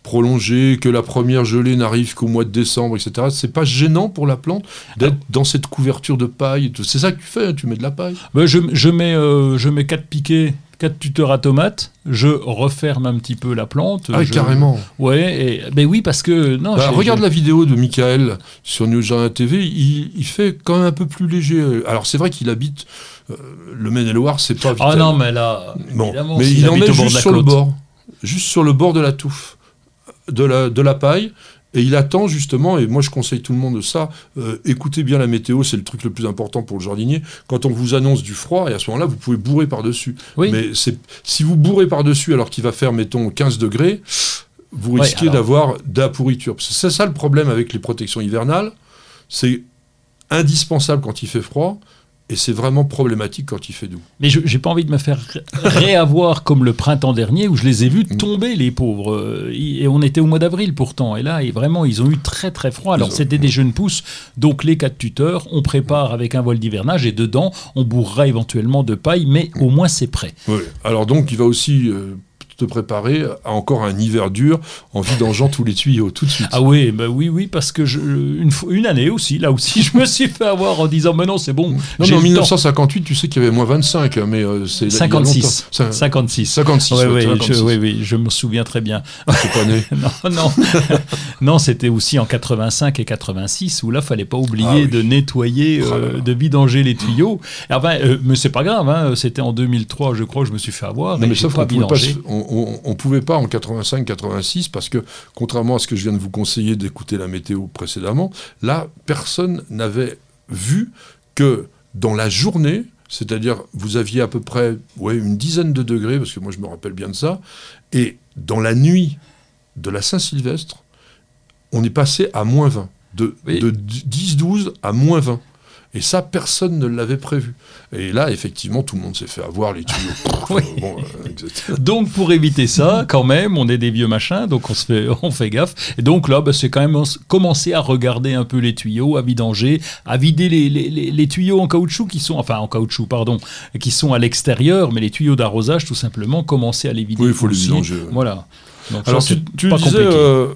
prolonger, que la première gelée n'arrive qu'au mois de décembre, etc. C'est pas gênant pour la plante d'être dans cette couverture de paille. C'est ça que tu fais, tu mets de la paille? Ben je, je, mets, euh, je mets quatre piquets 4 tuteurs à tomates, je referme un petit peu la plante. Ah, carrément. Ouais, et, ben oui, parce que. Non, bah, regarde la vidéo de Michael sur New Jardin TV, il, fait quand même un peu plus léger. Alors, c'est vrai qu'il habite le Maine-et-Loire, c'est pas. Ah non, mais là. Bon, mais il, en met juste sur le bord. Juste sur le bord de la touffe, de la, de la paille. Et il attend justement, et moi je conseille tout le monde de ça, euh, écoutez bien la météo, c'est le truc le plus important pour le jardinier. Quand on vous annonce du froid, et à ce moment-là, vous pouvez bourrer par-dessus. Mais si vous bourrez par-dessus alors qu'il va faire, mettons, 15 degrés, vous risquez d'avoir de la pourriture. C'est ça le problème avec les protections hivernales, c'est indispensable quand il fait froid, et c'est vraiment problématique quand il fait doux. Mais je n'ai pas envie de me faire réavoir comme le printemps dernier où je les ai vus tomber, les pauvres. Euh, et on était au mois d'avril pourtant. Et là, et vraiment, ils ont eu très très froid. Alors c'était des jeunes pousses. Donc les quatre tuteurs, on prépare avec un voile d'hivernage et dedans, on bourrera éventuellement de paille, mais au moins c'est prêt. Oui. Alors donc il va aussi... Euh, te préparer à encore un hiver dur en vidangeant tous les tuyaux tout de suite. Ah oui, bah oui, oui, parce que je, une, une année aussi, là aussi, je me suis fait avoir en disant, mais non, c'est bon. Non, mais en 1958, tu sais qu'il y avait moins 25, hein, mais euh, c'est 56. 56. 56. oui, oui, oui, je me souviens très bien. Ah, pas né. non, non, non c'était aussi en 85 et 86 où là, fallait pas oublier ah de nettoyer, euh, oh de vidanger les tuyaux. Enfin, euh, mais c'est pas grave, hein, c'était en 2003, je crois, je me suis fait avoir. Non, mais ça, pas on ne pouvait pas en 85-86 parce que, contrairement à ce que je viens de vous conseiller d'écouter la météo précédemment, là, personne n'avait vu que dans la journée, c'est-à-dire vous aviez à peu près ouais, une dizaine de degrés, parce que moi je me rappelle bien de ça, et dans la nuit de la Saint-Sylvestre, on est passé à moins 20, de, de 10-12 à moins 20. Et ça, personne ne l'avait prévu. Et là, effectivement, tout le monde s'est fait avoir les tuyaux. Oui. Bon, euh, etc. Donc pour éviter ça, quand même, on est des vieux machins, donc on se fait, on fait gaffe. Et donc là, bah, c'est quand même commencer à regarder un peu les tuyaux, à vidanger, à vider les, les- les- les tuyaux en caoutchouc qui sont, enfin en caoutchouc, pardon, qui sont à l'extérieur, mais les tuyaux d'arrosage, tout simplement, commencer à les vider. Oui, il faut les vidanger. Voilà. Donc, Alors, ça, tu, c'est tu pas disais euh,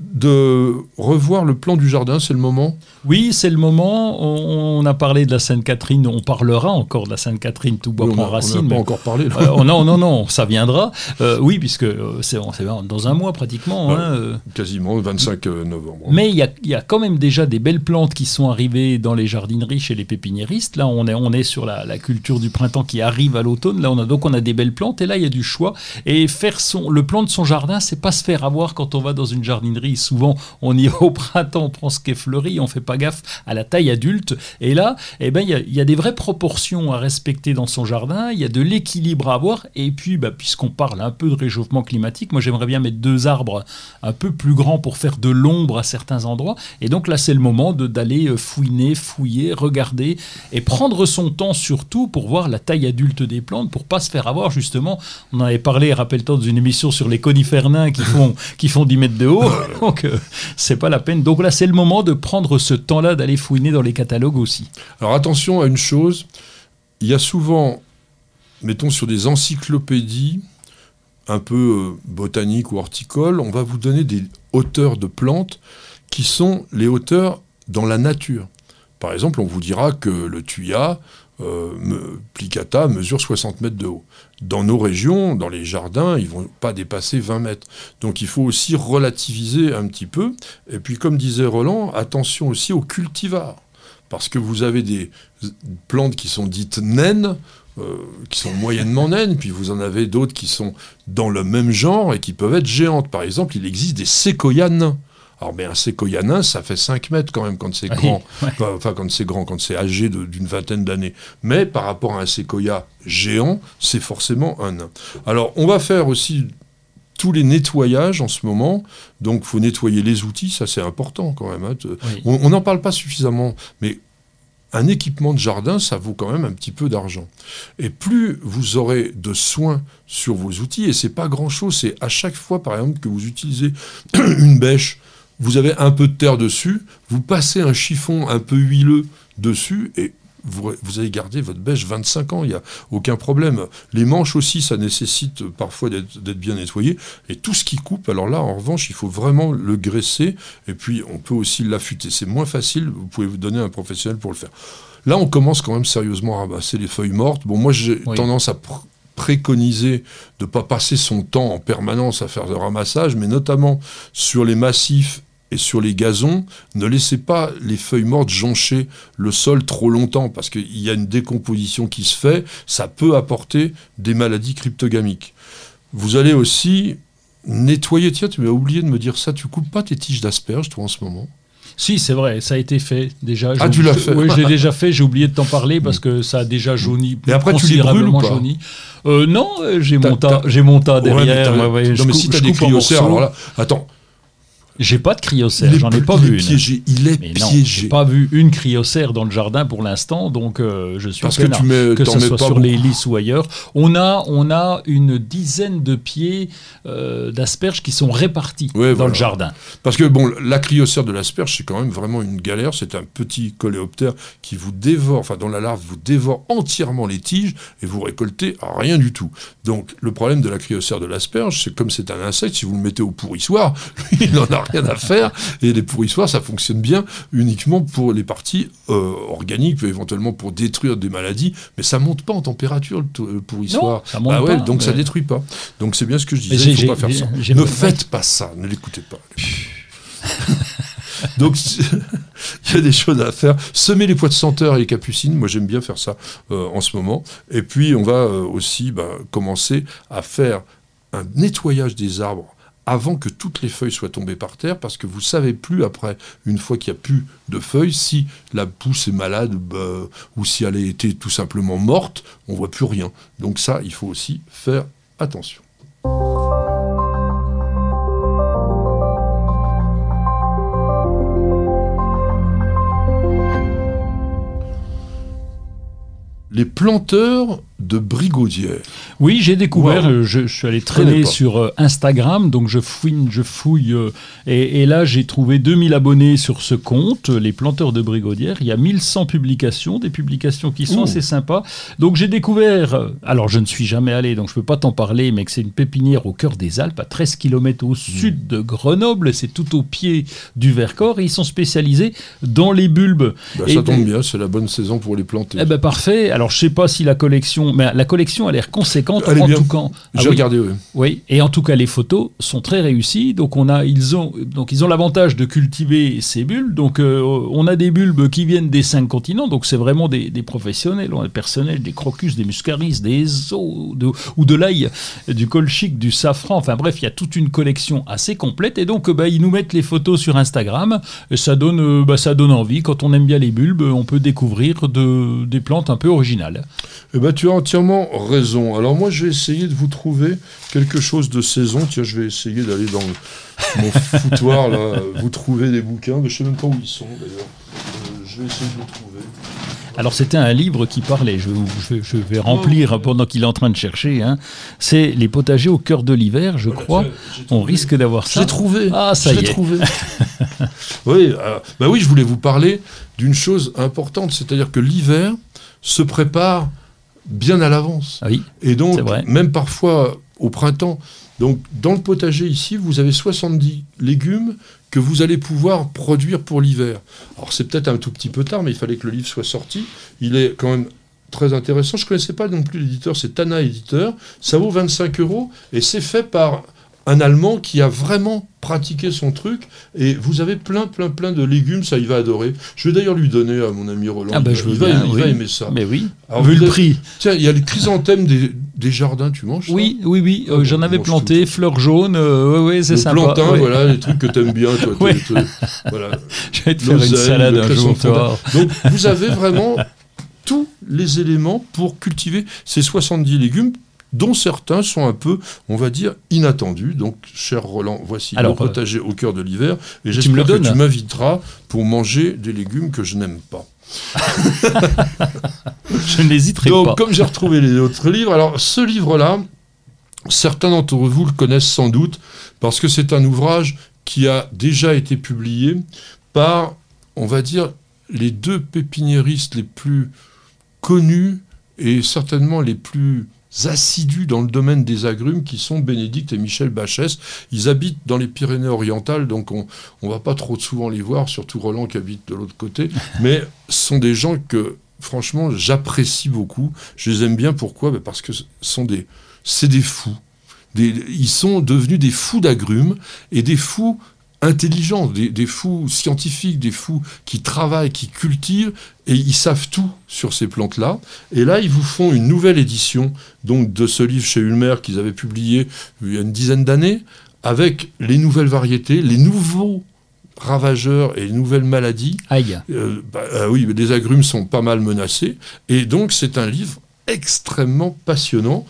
de revoir le plan du jardin, c'est le moment? Oui, c'est le moment. On, on a parlé de la Sainte-Catherine. On parlera encore de la Sainte-Catherine. Tout bois Oui, prend a- on racine. n'a pas encore parlé. là. Euh, non, non, non, ça viendra. Euh, oui, puisque euh, c'est dans un mois pratiquement. Ouais. hein, euh. Quasiment, le 25 novembre. Mais il y a, il y a quand même déjà des belles plantes qui sont arrivées dans les jardineries chez les pépiniéristes. Là, on est, on est sur la, la culture du printemps qui arrive à l'automne. Là, on a donc on a des belles plantes et là, il y a du choix. Et faire son, le plan de son jardin, c'est pas se faire avoir quand on va dans une jardinerie. Souvent, on y va au printemps, on prend ce qui est fleuri, on fait pas gaffe à la taille adulte. Et là, eh ben, il y a, des vraies proportions à respecter dans son jardin. Il y a de l'équilibre à avoir. Et puis, bah, puisqu'on parle un peu de réchauffement climatique, moi, j'aimerais bien mettre deux arbres un peu plus grands pour faire de l'ombre à certains endroits. Et donc là, c'est le moment d'aller euh, fouiner, fouiller, regarder et prendre son temps surtout pour voir la taille adulte des plantes, pour pas se faire avoir justement. On en avait parlé, rappelle-toi, dans une émission sur les conifères nains qui font, qui font 10 mètres de haut. donc, c'est pas la peine. Donc là, c'est le moment de prendre ce temps-là d'aller fouiner dans les catalogues aussi. Alors attention à une chose, il y a souvent, mettons sur des encyclopédies, un peu euh, botaniques ou horticoles, on va vous donner des hauteurs de plantes qui sont les hauteurs dans la nature. Par exemple, on vous dira que le tuya, euh, plicata, mesure 60 mètres de haut. Dans nos régions, dans les jardins, ils vont pas dépasser 20 mètres. Donc il faut aussi relativiser un petit peu. Et puis, comme disait Roland, attention aussi aux cultivars. Parce que vous avez des plantes qui sont dites naines, euh, qui sont moyennement naines, puis vous en avez d'autres qui sont dans le même genre et qui peuvent être géantes. Par exemple, il existe des séquoias. Alors, mais un séquoia nain, ça fait 5 mètres quand même quand c'est Oui, grand. ouais. Enfin, quand c'est grand, quand c'est âgé d'une vingtaine d'années. Mais par rapport à un séquoia géant, c'est forcément un nain. Alors, on va faire aussi tous les nettoyages en ce moment. Donc, faut nettoyer les outils, ça c'est important quand même. hein. Oui. On n'en parle pas suffisamment, mais un équipement de jardin, ça vaut quand même un petit peu d'argent. Et plus vous aurez de soins sur vos outils, et c'est pas grand-chose, c'est à chaque fois, par exemple, que vous utilisez une bêche, vous avez un peu de terre dessus, vous passez un chiffon un peu huileux dessus, et vous, vous allez garder votre bêche 25 ans, il n'y a aucun problème. Les manches aussi, ça nécessite parfois d'être bien nettoyé. Et tout ce qui coupe, alors là, en revanche, il faut vraiment le graisser. Et puis, on peut aussi l'affûter. C'est moins facile, vous pouvez vous donner un professionnel pour le faire. Là, on commence quand même sérieusement à ramasser les feuilles mortes. Bon, moi, j'ai Oui. tendance à pr- préconiser de ne pas passer son temps en permanence à faire le ramassage, mais notamment sur les massifs et sur les gazons, ne laissez pas les feuilles mortes joncher le sol trop longtemps, parce qu'il y a une décomposition qui se fait, ça peut apporter des maladies cryptogamiques. Vous allez aussi nettoyer, tiens, tu m'as oublié de me dire ça, tu coupes pas tes tiges d'asperges, toi, en ce moment? Si, c'est vrai, ça a été fait déjà. Ah, tu l'as fait. Oui, je l'ai déjà fait. J'ai oublié de t'en parler parce que ça a déjà jauni. Et après, tu les brûles ou pas jauni. Euh, Non, euh, j'ai T'as- mon tas, t'as- j'ai mon tas Ouais, mais derrière. t'as- ouais, ouais, non, je mais coupe- si tu as je des cryocères, alors là, attends, J'ai pas de cryocère, il est, j'en ai pas il vu est une. piégé, il est Mais piégé. j'ai pas vu une cryocère dans le jardin pour l'instant, donc euh, je suis Parce que tu mets, que ce soit sur beaucoup. les lys ou ailleurs. On a, on a une dizaine de pieds euh, d'asperges qui sont répartis Ouais, dans voilà. le jardin. Parce que bon, la cryocère de l'asperge, c'est quand même vraiment une galère. C'est un petit coléoptère qui vous dévore, enfin dans la larve, vous dévore entièrement les tiges et vous récoltez rien du tout. Donc le problème de la cryocère de l'asperge, c'est comme c'est un insecte, si vous le mettez au pourrissoir, il n'en a rien à faire. Et les pourrissoirs, ça fonctionne bien uniquement pour les parties euh, organiques, éventuellement pour détruire des maladies, mais ça monte pas en température le, pourrissoir. Non, ça monte Bah ouais, pas, donc ça détruit pas. Donc c'est bien ce que je disais, il j'ai- faut pas faire j'ai- ça. j'ai- Ne faites pas ça, ne l'écoutez pas. Donc, il y a des choses à faire. Semer les pois de senteur et les capucines, moi j'aime bien faire ça euh, en ce moment. Et puis, on va euh, aussi bah, commencer à faire un nettoyage des arbres avant que toutes les feuilles soient tombées par terre, parce que vous savez plus après, une fois qu'il n'y a plus de feuilles, si la pousse est malade bah, ou si elle a été tout simplement morte, on voit plus rien. Donc ça, il faut aussi faire attention. les planteurs de brigaudières. Oui, j'ai découvert, euh, je, suis allé traîner sur euh, Instagram, donc je fouine, je fouille, euh, et, là j'ai trouvé 2000 abonnés sur ce compte, les planteurs de brigaudières. Il y a 1100 publications, des publications qui sont assez sympas. Donc j'ai découvert, alors je ne suis jamais allé, donc je ne peux pas t'en parler, mais que c'est une pépinière au cœur des Alpes, à 13 km au sud de Grenoble, c'est tout au pied du Vercors, et ils sont spécialisés dans les bulbes. Bah, ça tombe bien, c'est la bonne saison pour les planter. Eh ben parfait. Alors je sais pas si la collection, mais la collection a l'air conséquente en tout cas. J'ai ah regardé, oui. Oui, et en tout cas les photos sont très réussies. Donc on a, ils ont, donc ils ont l'avantage de cultiver ces bulbes. Donc euh, on a des bulbes qui viennent des cinq continents. Donc c'est vraiment des, professionnels, on a des personnels, des crocus, des muscaris, des os ou de l'ail, du colchique, du safran. Enfin bref, il y a toute une collection assez complète. Et donc bah, ils nous mettent les photos sur Instagram. Et ça donne, euh, bah, ça donne envie. Quand on aime bien les bulbes, on peut découvrir de, des plantes un peu originales. Eh ben, tu as entièrement raison. Alors moi, je vais essayer de vous trouver quelque chose de saison. Tiens, je vais essayer d'aller dans mon foutoir, là, vous trouver des bouquins. Mais je sais même pas où ils sont, d'ailleurs. Euh, je vais essayer de vous trouver. Alors c'était un livre qui parlait, je, je, vais remplir pendant qu'il est en train de chercher. Hein. C'est Les potagers au cœur de l'hiver, je crois. On risque d'avoir ça. J'ai trouvé. Ah, ça y est. trouvé. oui, euh, bah oui, je voulais vous parler d'une chose importante, c'est-à-dire que l'hiver se prépare bien à l'avance. Oui, et donc, même parfois au printemps. Donc, dans le potager ici, vous avez 70 légumes que vous allez pouvoir produire pour l'hiver. Alors, c'est peut-être un tout petit peu tard, mais il fallait que le livre soit sorti. Il est quand même très intéressant. Je ne connaissais pas non plus l'éditeur, c'est Tana Éditeur. Ça vaut 25 euros et c'est fait par un Allemand qui a vraiment pratiqué son truc. Et vous avez plein, plein, plein de légumes, ça il va adorer. Je vais d'ailleurs lui donner à mon ami Roland. Ah bah, je il, va, aimer ça. Mais oui, vu le prix. Tiens, il y a les chrysanthèmes des, des jardins, tu manges ça Oui, oui, oui. Euh, j'en avais planté, fleurs jaunes. Euh, oui, c'est sympa. plantain, voilà, les trucs que tu aimes bien. Toi, voilà. Je vais te faire une salade un jour. Donc, vous avez vraiment tous les éléments pour cultiver ces 70 légumes dont certains sont un peu, on va dire, inattendus. Donc, cher Roland, voici le potager au cœur de l'hiver. Et j'espère que tu m'inviteras pour manger des légumes que je n'aime pas. je n'hésiterai pas. Donc, comme j'ai retrouvé les autres livres, alors ce livre-là, certains d'entre vous le connaissent sans doute, parce que c'est un ouvrage qui a déjà été publié par, on va dire, les deux pépiniéristes les plus connus et certainement les plus assidus dans le domaine des agrumes qui sont Bénédicte et Michel Bachès. Ils habitent dans les Pyrénées-Orientales, donc on ne va pas trop souvent les voir, surtout Roland qui habite de l'autre côté, mais ce sont des gens que franchement j'apprécie beaucoup. Je les aime bien, pourquoi? Ben, Parce que sont des, c'est des fous. ils sont devenus des fous d'agrumes et des fous intelligents, des, fous scientifiques, des fous qui travaillent, qui cultivent, et ils savent tout sur ces plantes-là. Et là, ils vous font une nouvelle édition donc de ce livre chez Ulmer qu'ils avaient publié il y a une dizaine d'années, avec les nouvelles variétés, les nouveaux ravageurs et les nouvelles maladies. Aïe. Euh, bah, euh, oui, les agrumes sont pas mal menacés. Et donc, c'est un livre extrêmement passionnant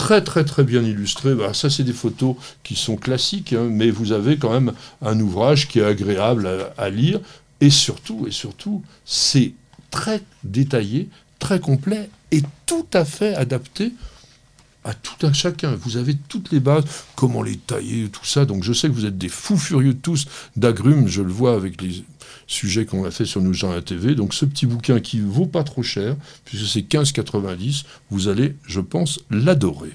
très très très bien illustré. Bah, ça c'est des photos qui sont classiques, hein, mais vous avez quand même un ouvrage qui est agréable à, lire et surtout et surtout c'est très détaillé, très complet et tout à fait adapté à tout un chacun. Vous avez toutes les bases, comment les tailler, tout ça. Donc je sais que vous êtes des fous furieux tous d'agrumes, je le vois avec les sujets qu'on a fait sur nos gens à TV. Donc ce petit bouquin qui vaut pas trop cher, puisque c'est 15,90, vous allez, je pense, l'adorer.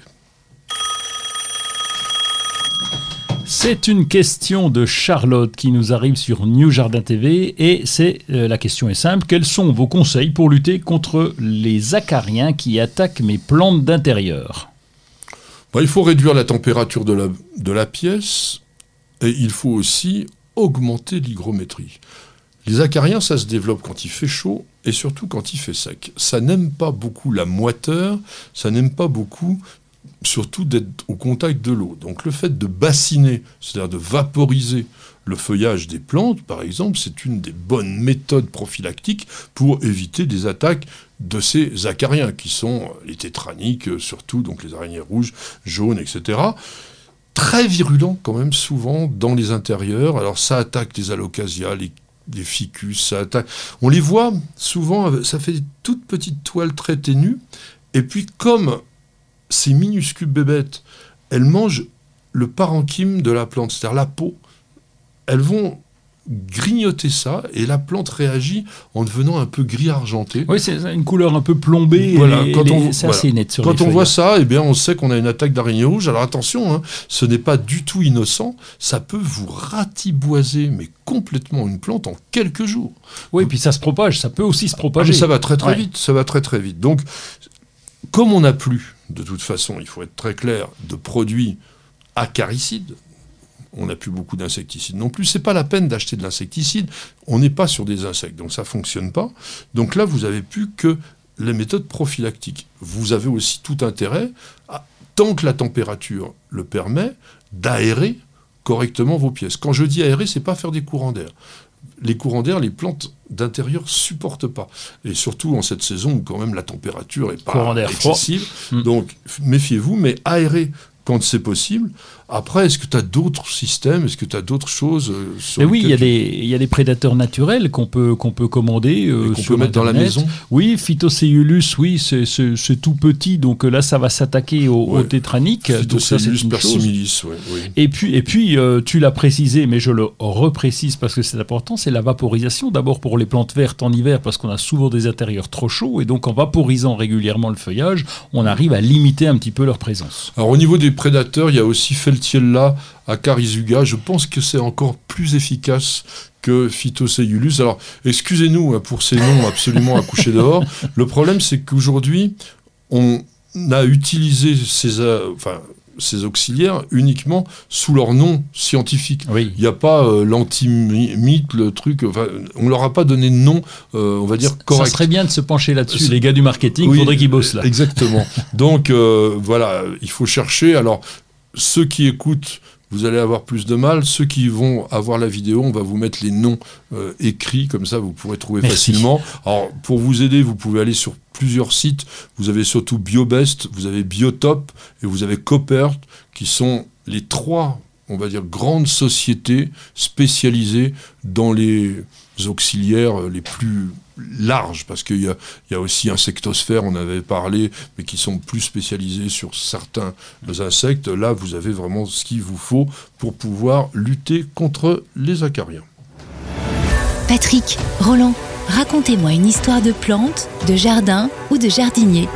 C'est une question de Charlotte qui nous arrive sur New Jardin TV et c'est euh, la question est simple quels sont vos conseils pour lutter contre les acariens qui attaquent mes plantes d'intérieur? Bah, il faut réduire la température de la, de la pièce et il faut aussi augmenter l'hygrométrie. Les acariens, ça se développe quand il fait chaud et surtout quand il fait sec. Ça n'aime pas beaucoup la moiteur, ça n'aime pas beaucoup surtout d'être au contact de l'eau. Donc le fait de bassiner, c'est-à-dire de vaporiser le feuillage des plantes, par exemple, c'est une des bonnes méthodes prophylactiques pour éviter des attaques de ces acariens, qui sont les tétraniques, surtout, donc les araignées rouges, jaunes, etc. Très virulents quand même, souvent, dans les intérieurs. Alors ça attaque les alocasias, les des ficus, ça. On les voit souvent, ça fait des toutes petites toiles très ténues. Et puis, comme ces minuscules bébêtes, elles mangent le parenchyme de la plante, c'est-à-dire la peau, elles vont grignoter ça et la plante réagit en devenant un peu gris argenté. Oui, c'est une couleur un peu plombée. Voilà, quand on, c'est assez net sur Quand on voit ça, eh bien, on sait qu'on a une attaque d'araignée rouge. Alors attention, hein, ce n'est pas du tout innocent. Ça peut vous ratiboiser, mais complètement une plante en quelques jours. Oui, et puis ça se propage. Ça peut aussi se propager. Ah, ça va très très vite. Ça va très très vite. Donc, comme on n'a plus, de toute façon, il faut être très clair, de produits acaricides, on n'a plus beaucoup d'insecticides non plus. C'est pas la peine d'acheter de l'insecticide. On n'est pas sur des insectes, donc ça fonctionne pas. Donc là, vous avez plus que les méthodes prophylactiques. Vous avez aussi tout intérêt, tant que la température le permet, d'aérer correctement vos pièces. Quand je dis aérer, c'est pas faire des courants d'air. Les courants d'air, les plantes d'intérieur supportent pas. Et surtout en cette saison où quand même la température est pas excessive. Hmm. Donc méfiez-vous, mais aérer quand c'est possible. Après, est-ce que tu as d'autres systèmes? Est-ce que tu as d'autres choses euh, sur Oui, il y, a des, il y a des prédateurs naturels qu'on peut, qu'on peut commander. Euh, qu'on peut mettre dans la maison Oui, Phytocellulus, oui, c'est tout petit. Donc euh, là, ça va s'attaquer au, ouais. au tétranique. Phytocellulus persimilis, oui. Et puis, et puis tu l'as précisé, mais je le reprécise parce que c'est important, c'est la vaporisation. D'abord pour les plantes vertes en hiver, parce qu'on a souvent des intérieurs trop chauds. Et donc en vaporisant régulièrement le feuillage, on arrive à limiter un petit peu leur présence. Alors au niveau des prédateurs, il y a aussi Feltiella à Carizuga. Je pense que c'est encore plus efficace que Phytocellulus. Alors, excusez-nous hein, pour ces noms absolument à coucher dehors. Le problème, c'est qu'aujourd'hui, on a utilisé ces, euh, enfin, ces auxiliaires uniquement sous leur nom scientifique. Il n'y a pas euh, l'antimite, le truc. Enfin, on leur a pas donné de nom, euh, on va dire correct. Ça serait bien de se pencher là-dessus. Les gars du marketing, il faudrait qu'ils bossent là. Exactement. Donc voilà, il faut chercher. Alors ceux qui écoutent, vous allez avoir plus de mal. Ceux qui vont avoir la vidéo, on va vous mettre les noms euh, écrits, comme ça vous pourrez trouver facilement. Alors pour vous aider, vous pouvez aller sur plusieurs sites. Vous avez surtout BioBest, vous avez Biotop et vous avez Copert, qui sont les trois, on va dire, grandes sociétés spécialisées dans les auxiliaires les plus large, parce qu'il y, y a, aussi insectosphères, on avait parlé, mais qui sont plus spécialisés sur certains insectes. Là, vous avez vraiment ce qu'il vous faut pour pouvoir lutter contre les acariens. Patrick, Roland, racontez-moi une histoire de plante, de jardin ou de jardinier.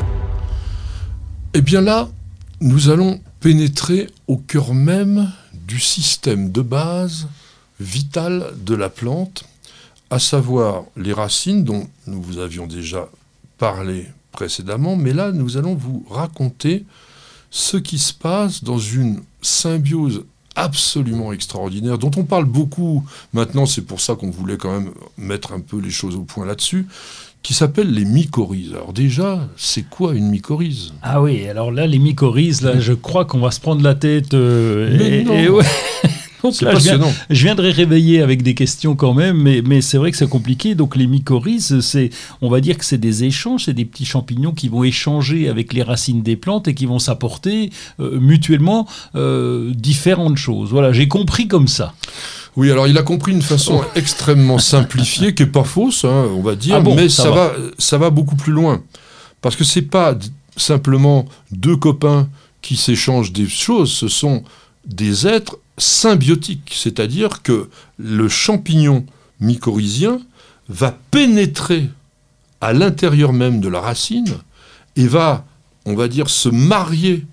Eh bien là, nous allons pénétrer au cœur même du système de base vital de la plante à savoir les racines dont nous vous avions déjà parlé précédemment, mais là nous allons vous raconter ce qui se passe dans une symbiose absolument extraordinaire, dont on parle beaucoup maintenant, c'est pour ça qu'on voulait quand même mettre un peu les choses au point là-dessus, qui s'appelle les mycorhizes. Alors déjà, c'est quoi une mycorhize? Ah oui, alors là, les mycorhizes, là, je crois qu'on va se prendre la tête. Euh, et, ouais. Donc là, je, je, viendrai réveiller avec des questions quand même, mais, mais c'est vrai que c'est compliqué. Donc les mycorhizes, c'est, on va dire que c'est des échanges, c'est des petits champignons qui vont échanger avec les racines des plantes et qui vont s'apporter euh, mutuellement euh, différentes choses. Voilà, j'ai compris comme ça. Oui, alors il a compris d'une façon extrêmement simplifiée, qui est pas fausse, hein, on va dire, ah mais ça, va. ça va beaucoup plus loin. Parce que c'est pas simplement deux copains qui s'échangent des choses, ce sont des êtres symbiotiques, c'est-à-dire que le champignon mycorhizien va pénétrer à l'intérieur même de la racine et va, on va dire, se marier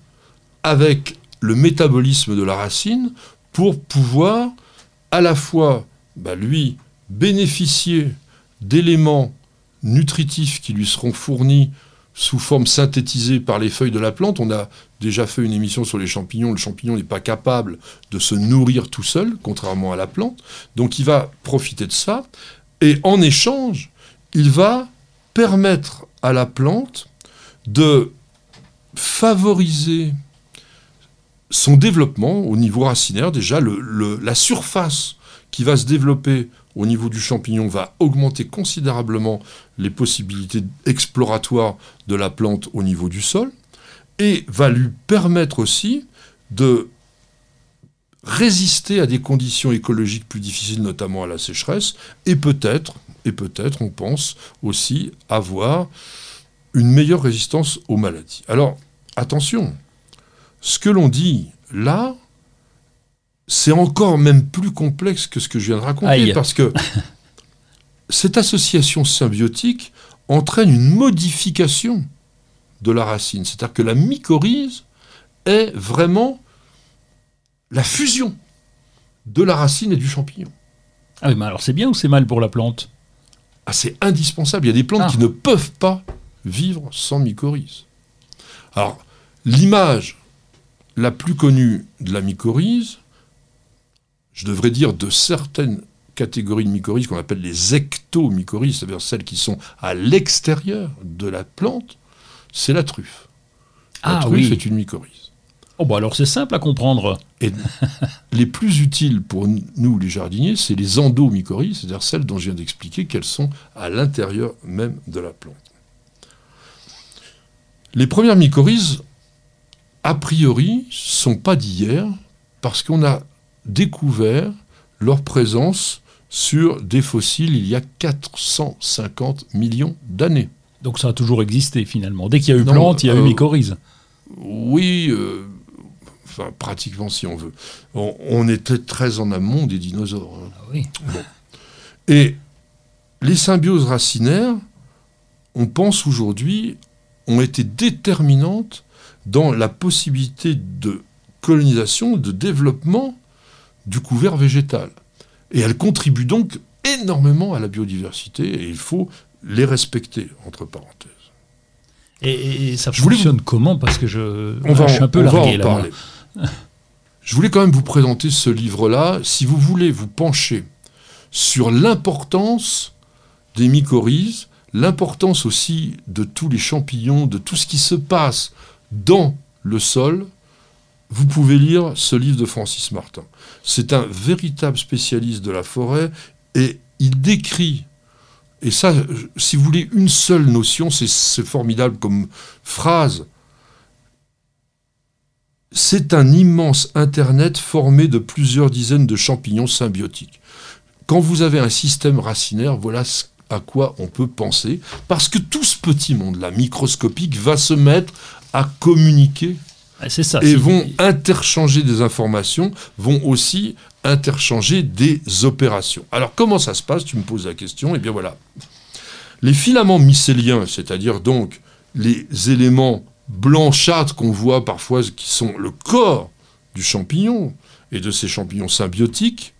avec le métabolisme de la racine pour pouvoir à la fois, bah, lui, bénéficier d'éléments nutritifs qui lui seront fournis sous forme synthétisée par les feuilles de la plante. On a déjà fait une émission sur les champignons. Le champignon n'est pas capable de se nourrir tout seul, contrairement à la plante. Donc il va profiter de ça. Et en échange, il va permettre à la plante de favoriser son développement au niveau racinaire. Déjà, la surface qui va se développer au niveau du champignon va augmenter considérablement les possibilités exploratoires de la plante au niveau du sol et va lui permettre aussi de résister à des conditions écologiques plus difficiles, notamment à la sécheresse, et peut-être, et peut-être, on pense aussi avoir une meilleure résistance aux maladies. Alors, attention, ce que l'on dit là, c'est encore même plus complexe que ce que je viens de raconter, parce que cette association symbiotique entraîne une modification de la racine. C'est-à-dire que la mycorhize est vraiment la fusion de la racine et du champignon. Ah oui, mais alors c'est bien ou c'est mal pour la plante? Ah, C'est indispensable. Il y a des plantes ah. qui ne peuvent pas vivre sans mycorhize. Alors, l'image la plus connue de la mycorhize, je devrais dire de certaines catégories de mycorhizes qu'on appelle les ectomycorhizes, c'est-à-dire celles qui sont à l'extérieur de la plante, c'est la truffe. La ah truffe est une mycorhize. Oh bah alors c'est simple à comprendre. Et les plus utiles pour nous les jardiniers, c'est les endomycorhizes, c'est-à-dire celles dont je viens d'expliquer qu'elles sont à l'intérieur même de la plante. Les premières mycorhizes, a priori, sont pas d'hier, parce qu'on a découvert leur présence sur des fossiles il y a 450 millions d'années. Donc ça a toujours existé finalement. Dès qu'il y a eu plante, il y a eu euh, mycorhize. Oui, euh, enfin pratiquement si on veut. On, était très en amont des dinosaures. Hein. Ah oui. Et les symbioses racinaires, on pense aujourd'hui, ont été déterminantes dans la possibilité de colonisation, de développement du couvert végétal. Et elles contribuent donc énormément à la biodiversité et il faut les respecter, entre parenthèses. Et, ça fonctionne comment? Parce que je, on va suis un peu largué là. Parler. je voulais quand même vous présenter ce livre-là. Si vous voulez vous pencher sur l'importance des mycorhizes, l'importance aussi de tous les champignons, de tout ce qui se passe dans le sol, vous pouvez lire ce livre de Francis Martin. C'est un véritable spécialiste de la forêt et il décrit, et ça, si vous voulez une seule notion, c'est formidable comme phrase, c'est un immense Internet formé de plusieurs dizaines de champignons symbiotiques. Quand vous avez un système racinaire, voilà à quoi on peut penser, parce que tout ce petit monde-là, microscopique, va se mettre à communiquer ça, et vont interchanger des informations, vont aussi interchanger des opérations. Alors comment ça se passe? Tu me poses la question, eh bien voilà. Les filaments mycéliens, c'est-à-dire donc les éléments blanchâtres qu'on voit parfois, qui sont le corps du champignon et de ces champignons symbiotiques,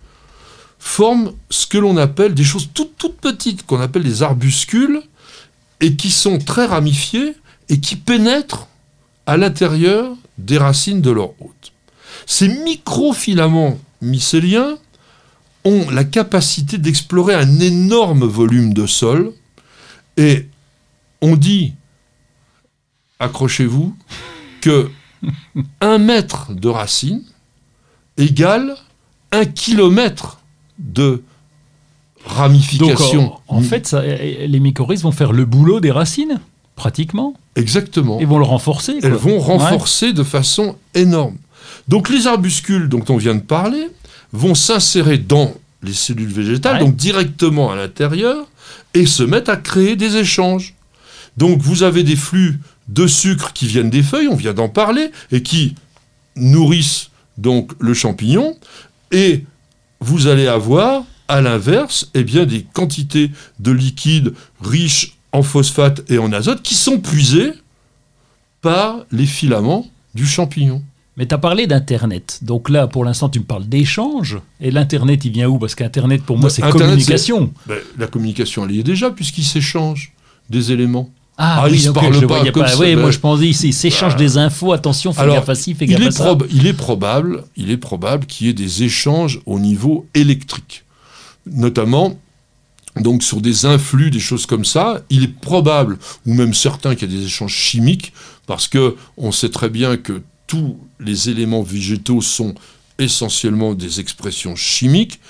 forment ce que l'on appelle des choses toutes, toutes petites, qu'on appelle des arbuscules, et qui sont très ramifiées et qui pénètrent à l'intérieur des racines de leur hôte. Ces microfilaments mycéliens ont la capacité d'explorer un énorme volume de sol et on dit, accrochez-vous, que un mètre de racine égale un kilomètre de ramification. en, fait, les mycorhizes vont faire le boulot des racines pratiquement. Exactement. Ils vont le renforcer. Elles vont renforcer de façon énorme. Donc les arbuscules dont on vient de parler vont s'insérer dans les cellules végétales, donc directement à l'intérieur, et se mettre à créer des échanges. Donc vous avez des flux de sucre qui viennent des feuilles, on vient d'en parler, et qui nourrissent donc le champignon, et vous allez avoir à l'inverse, eh bien, des quantités de liquide riches en phosphate et en azote qui sont puisés par les filaments du champignon. Mais tu as parlé d'Internet. Donc là, pour l'instant, tu me parles d'échange. Et l'Internet, il vient où? Parce qu'Internet, pour moi, c'est communication. Ben, la communication, elle y est déjà, puisqu'ils s'échangent des éléments. Ah, ah oui, ils parlent pas, Oui, moi je pensais, ils s'échangent des infos. Attention, fais gaffe à ci, fais gaffe il à ça. il est probable, il est probable qu'il y ait des échanges au niveau électrique. Notamment, donc sur des influx, des choses comme ça, il est probable, ou même certain, qu'il y a des échanges chimiques, parce que on sait très bien que tous les éléments végétaux sont essentiellement des expressions chimiques.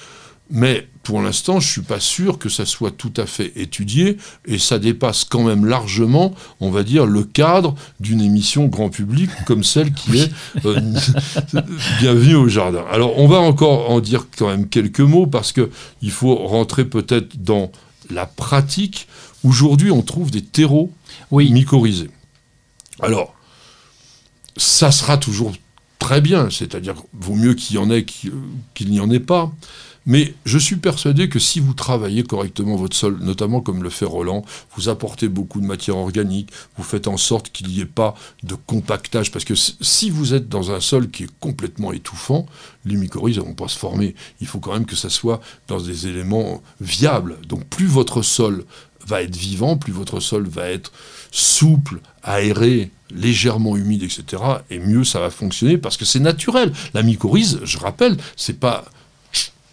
Mais pour l'instant, je suis pas sûr que ça soit tout à fait étudié et ça dépasse quand même largement, on va dire, le cadre d'une émission grand public comme celle qui est euh, Bienvenue au jardin. Alors, on va encore en dire quand même quelques mots parce que il faut rentrer peut-être dans la pratique. Aujourd'hui, on trouve des terreaux Oui. mycorhizés. Alors, ça sera toujours très bien, c'est-à-dire vaut mieux qu'il y en ait qu'il qu'il n'y en ait pas. Mais je suis persuadé que si vous travaillez correctement votre sol, notamment comme le fait Roland, vous apportez beaucoup de matière organique, vous faites en sorte qu'il n'y ait pas de compactage, parce que si vous êtes dans un sol qui est complètement étouffant, les mycorhizes ne vont pas se former. Il faut quand même que ça soit dans des éléments viables. Donc plus votre sol va être vivant, plus votre sol va être souple, aéré, légèrement humide, etc. Et mieux ça va fonctionner parce que c'est naturel. La mycorhize, je rappelle, c'est pas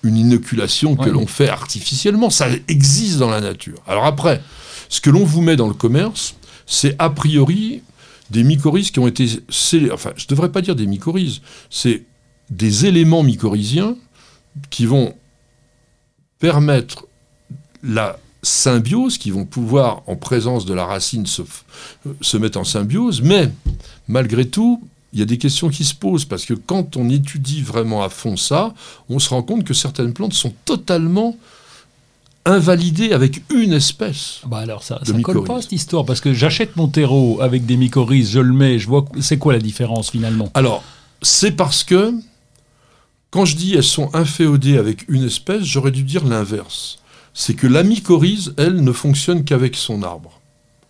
une inoculation que Ouais. l'on fait artificiellement, ça existe dans la nature. Alors après, ce que l'on vous met dans le commerce, c'est a priori des mycorhizes qui ont été. Enfin, je ne devrais pas dire des mycorhizes, c'est des éléments mycorhiziens qui vont permettre la symbiose, qui vont pouvoir, en présence de la racine, se mettre en symbiose, mais malgré tout, il y a des questions qui se posent, parce que quand on étudie vraiment à fond ça, on se rend compte que certaines plantes sont totalement invalidées avec une espèce. Bah alors ça, de ça colle pas cette histoire parce que j'achète mon terreau avec des mycorhizes, je le mets, je vois c'est quoi la différence finalement? Alors, c'est parce que, quand je dis elles sont inféodées avec une espèce, j'aurais dû dire l'inverse. C'est que la mycorhize, elle, ne fonctionne qu'avec son arbre,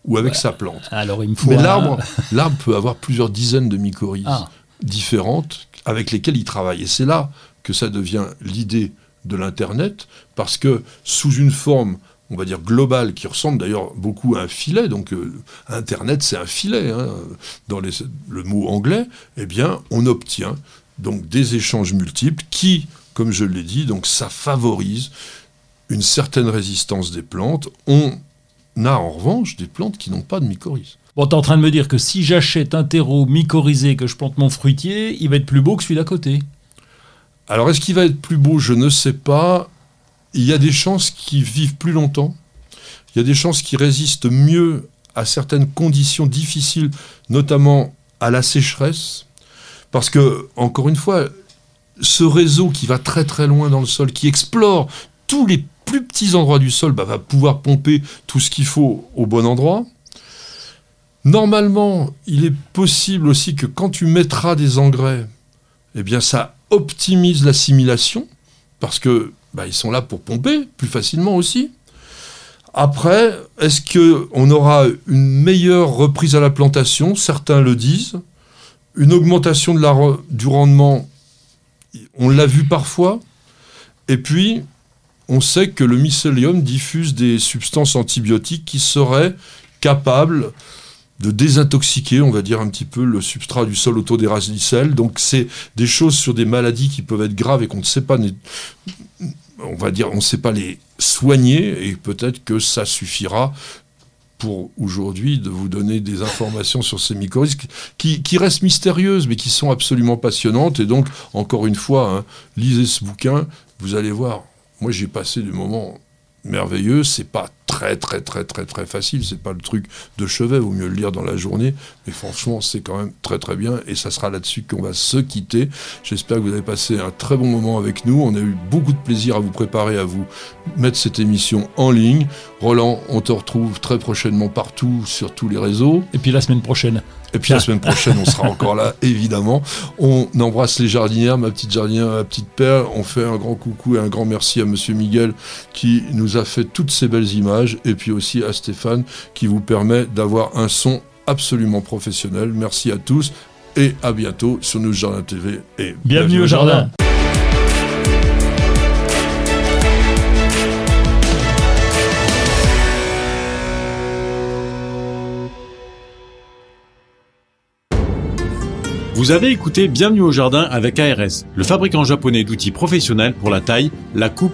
ou avec sa plante. Alors il me faut Mais un- l'arbre, l'arbre peut avoir plusieurs dizaines de mycorhizes Ah. différentes avec lesquelles il travaille. Et c'est là que ça devient l'idée de l'Internet, parce que sous une forme, on va dire globale, qui ressemble d'ailleurs beaucoup à un filet, donc euh, Internet c'est un filet, hein, dans les- le mot anglais, eh bien on obtient donc des échanges multiples qui, comme je l'ai dit, donc ça favorise une certaine résistance des plantes. On a en revanche des plantes qui n'ont pas de mycorhizes. Bon, t'es en train de me dire que si j'achète un terreau mycorhizé que je plante mon fruitier, il va être plus beau que celui d'à côté. Alors, est-ce qu'il va être plus beau? Je ne sais pas. Il y a des chances qui vivent plus longtemps. Il y a des chances qui résistent mieux à certaines conditions difficiles, notamment à la sécheresse. Parce que, encore une fois, ce réseau qui va très très loin dans le sol, qui explore tous les plus petits endroits du sol, bah, va pouvoir pomper tout ce qu'il faut au bon endroit. Normalement, il est possible aussi que quand tu mettras des engrais, eh bien ça optimise l'assimilation, parce que bah, sont là pour pomper plus facilement aussi. Après, est-ce qu'on aura une meilleure reprise à la plantation? Certains le disent. Une augmentation du rendement, on l'a vu parfois. Et puis, on sait que le mycélium diffuse des substances antibiotiques qui seraient capables de désintoxiquer, on va dire un petit peu, le substrat du sol autour des radicelles. Donc c'est des choses sur des maladies qui peuvent être graves et qu'on ne sait pas, on va dire, on ne sait pas les soigner et peut-être que ça suffira pour aujourd'hui de vous donner des informations sur ces mycorhizes qui, qui restent mystérieuses mais qui sont absolument passionnantes. Et donc, encore une fois, hein, lisez ce bouquin, vous allez voir. Moi, j'ai passé des moments merveilleux. C'est pas très, très, très, très, très facile. C'est pas le truc de chevet. Vaut mieux le lire dans la journée. Mais franchement, c'est quand même très, très bien. Et ça sera là-dessus qu'on va se quitter. J'espère que vous avez passé un très bon moment avec nous. On a eu beaucoup de plaisir à vous préparer, à vous mettre cette émission en ligne. Roland, on te retrouve très prochainement partout sur tous les réseaux. Et puis la semaine prochaine. Et puis la semaine prochaine, on sera encore là, évidemment. On embrasse les jardinières, ma petite jardinière, ma petite père. On fait un grand coucou et un grand merci à Monsieur Miguel qui nous a fait toutes ces belles images. Et puis aussi à Stéphane qui vous permet d'avoir un son absolument professionnel. Merci à tous et à bientôt sur Nous Jardin TV. Et Bienvenue au jardin. Vous avez écouté Bienvenue au jardin avec ARS, le fabricant japonais d'outils professionnels pour la taille, la coupe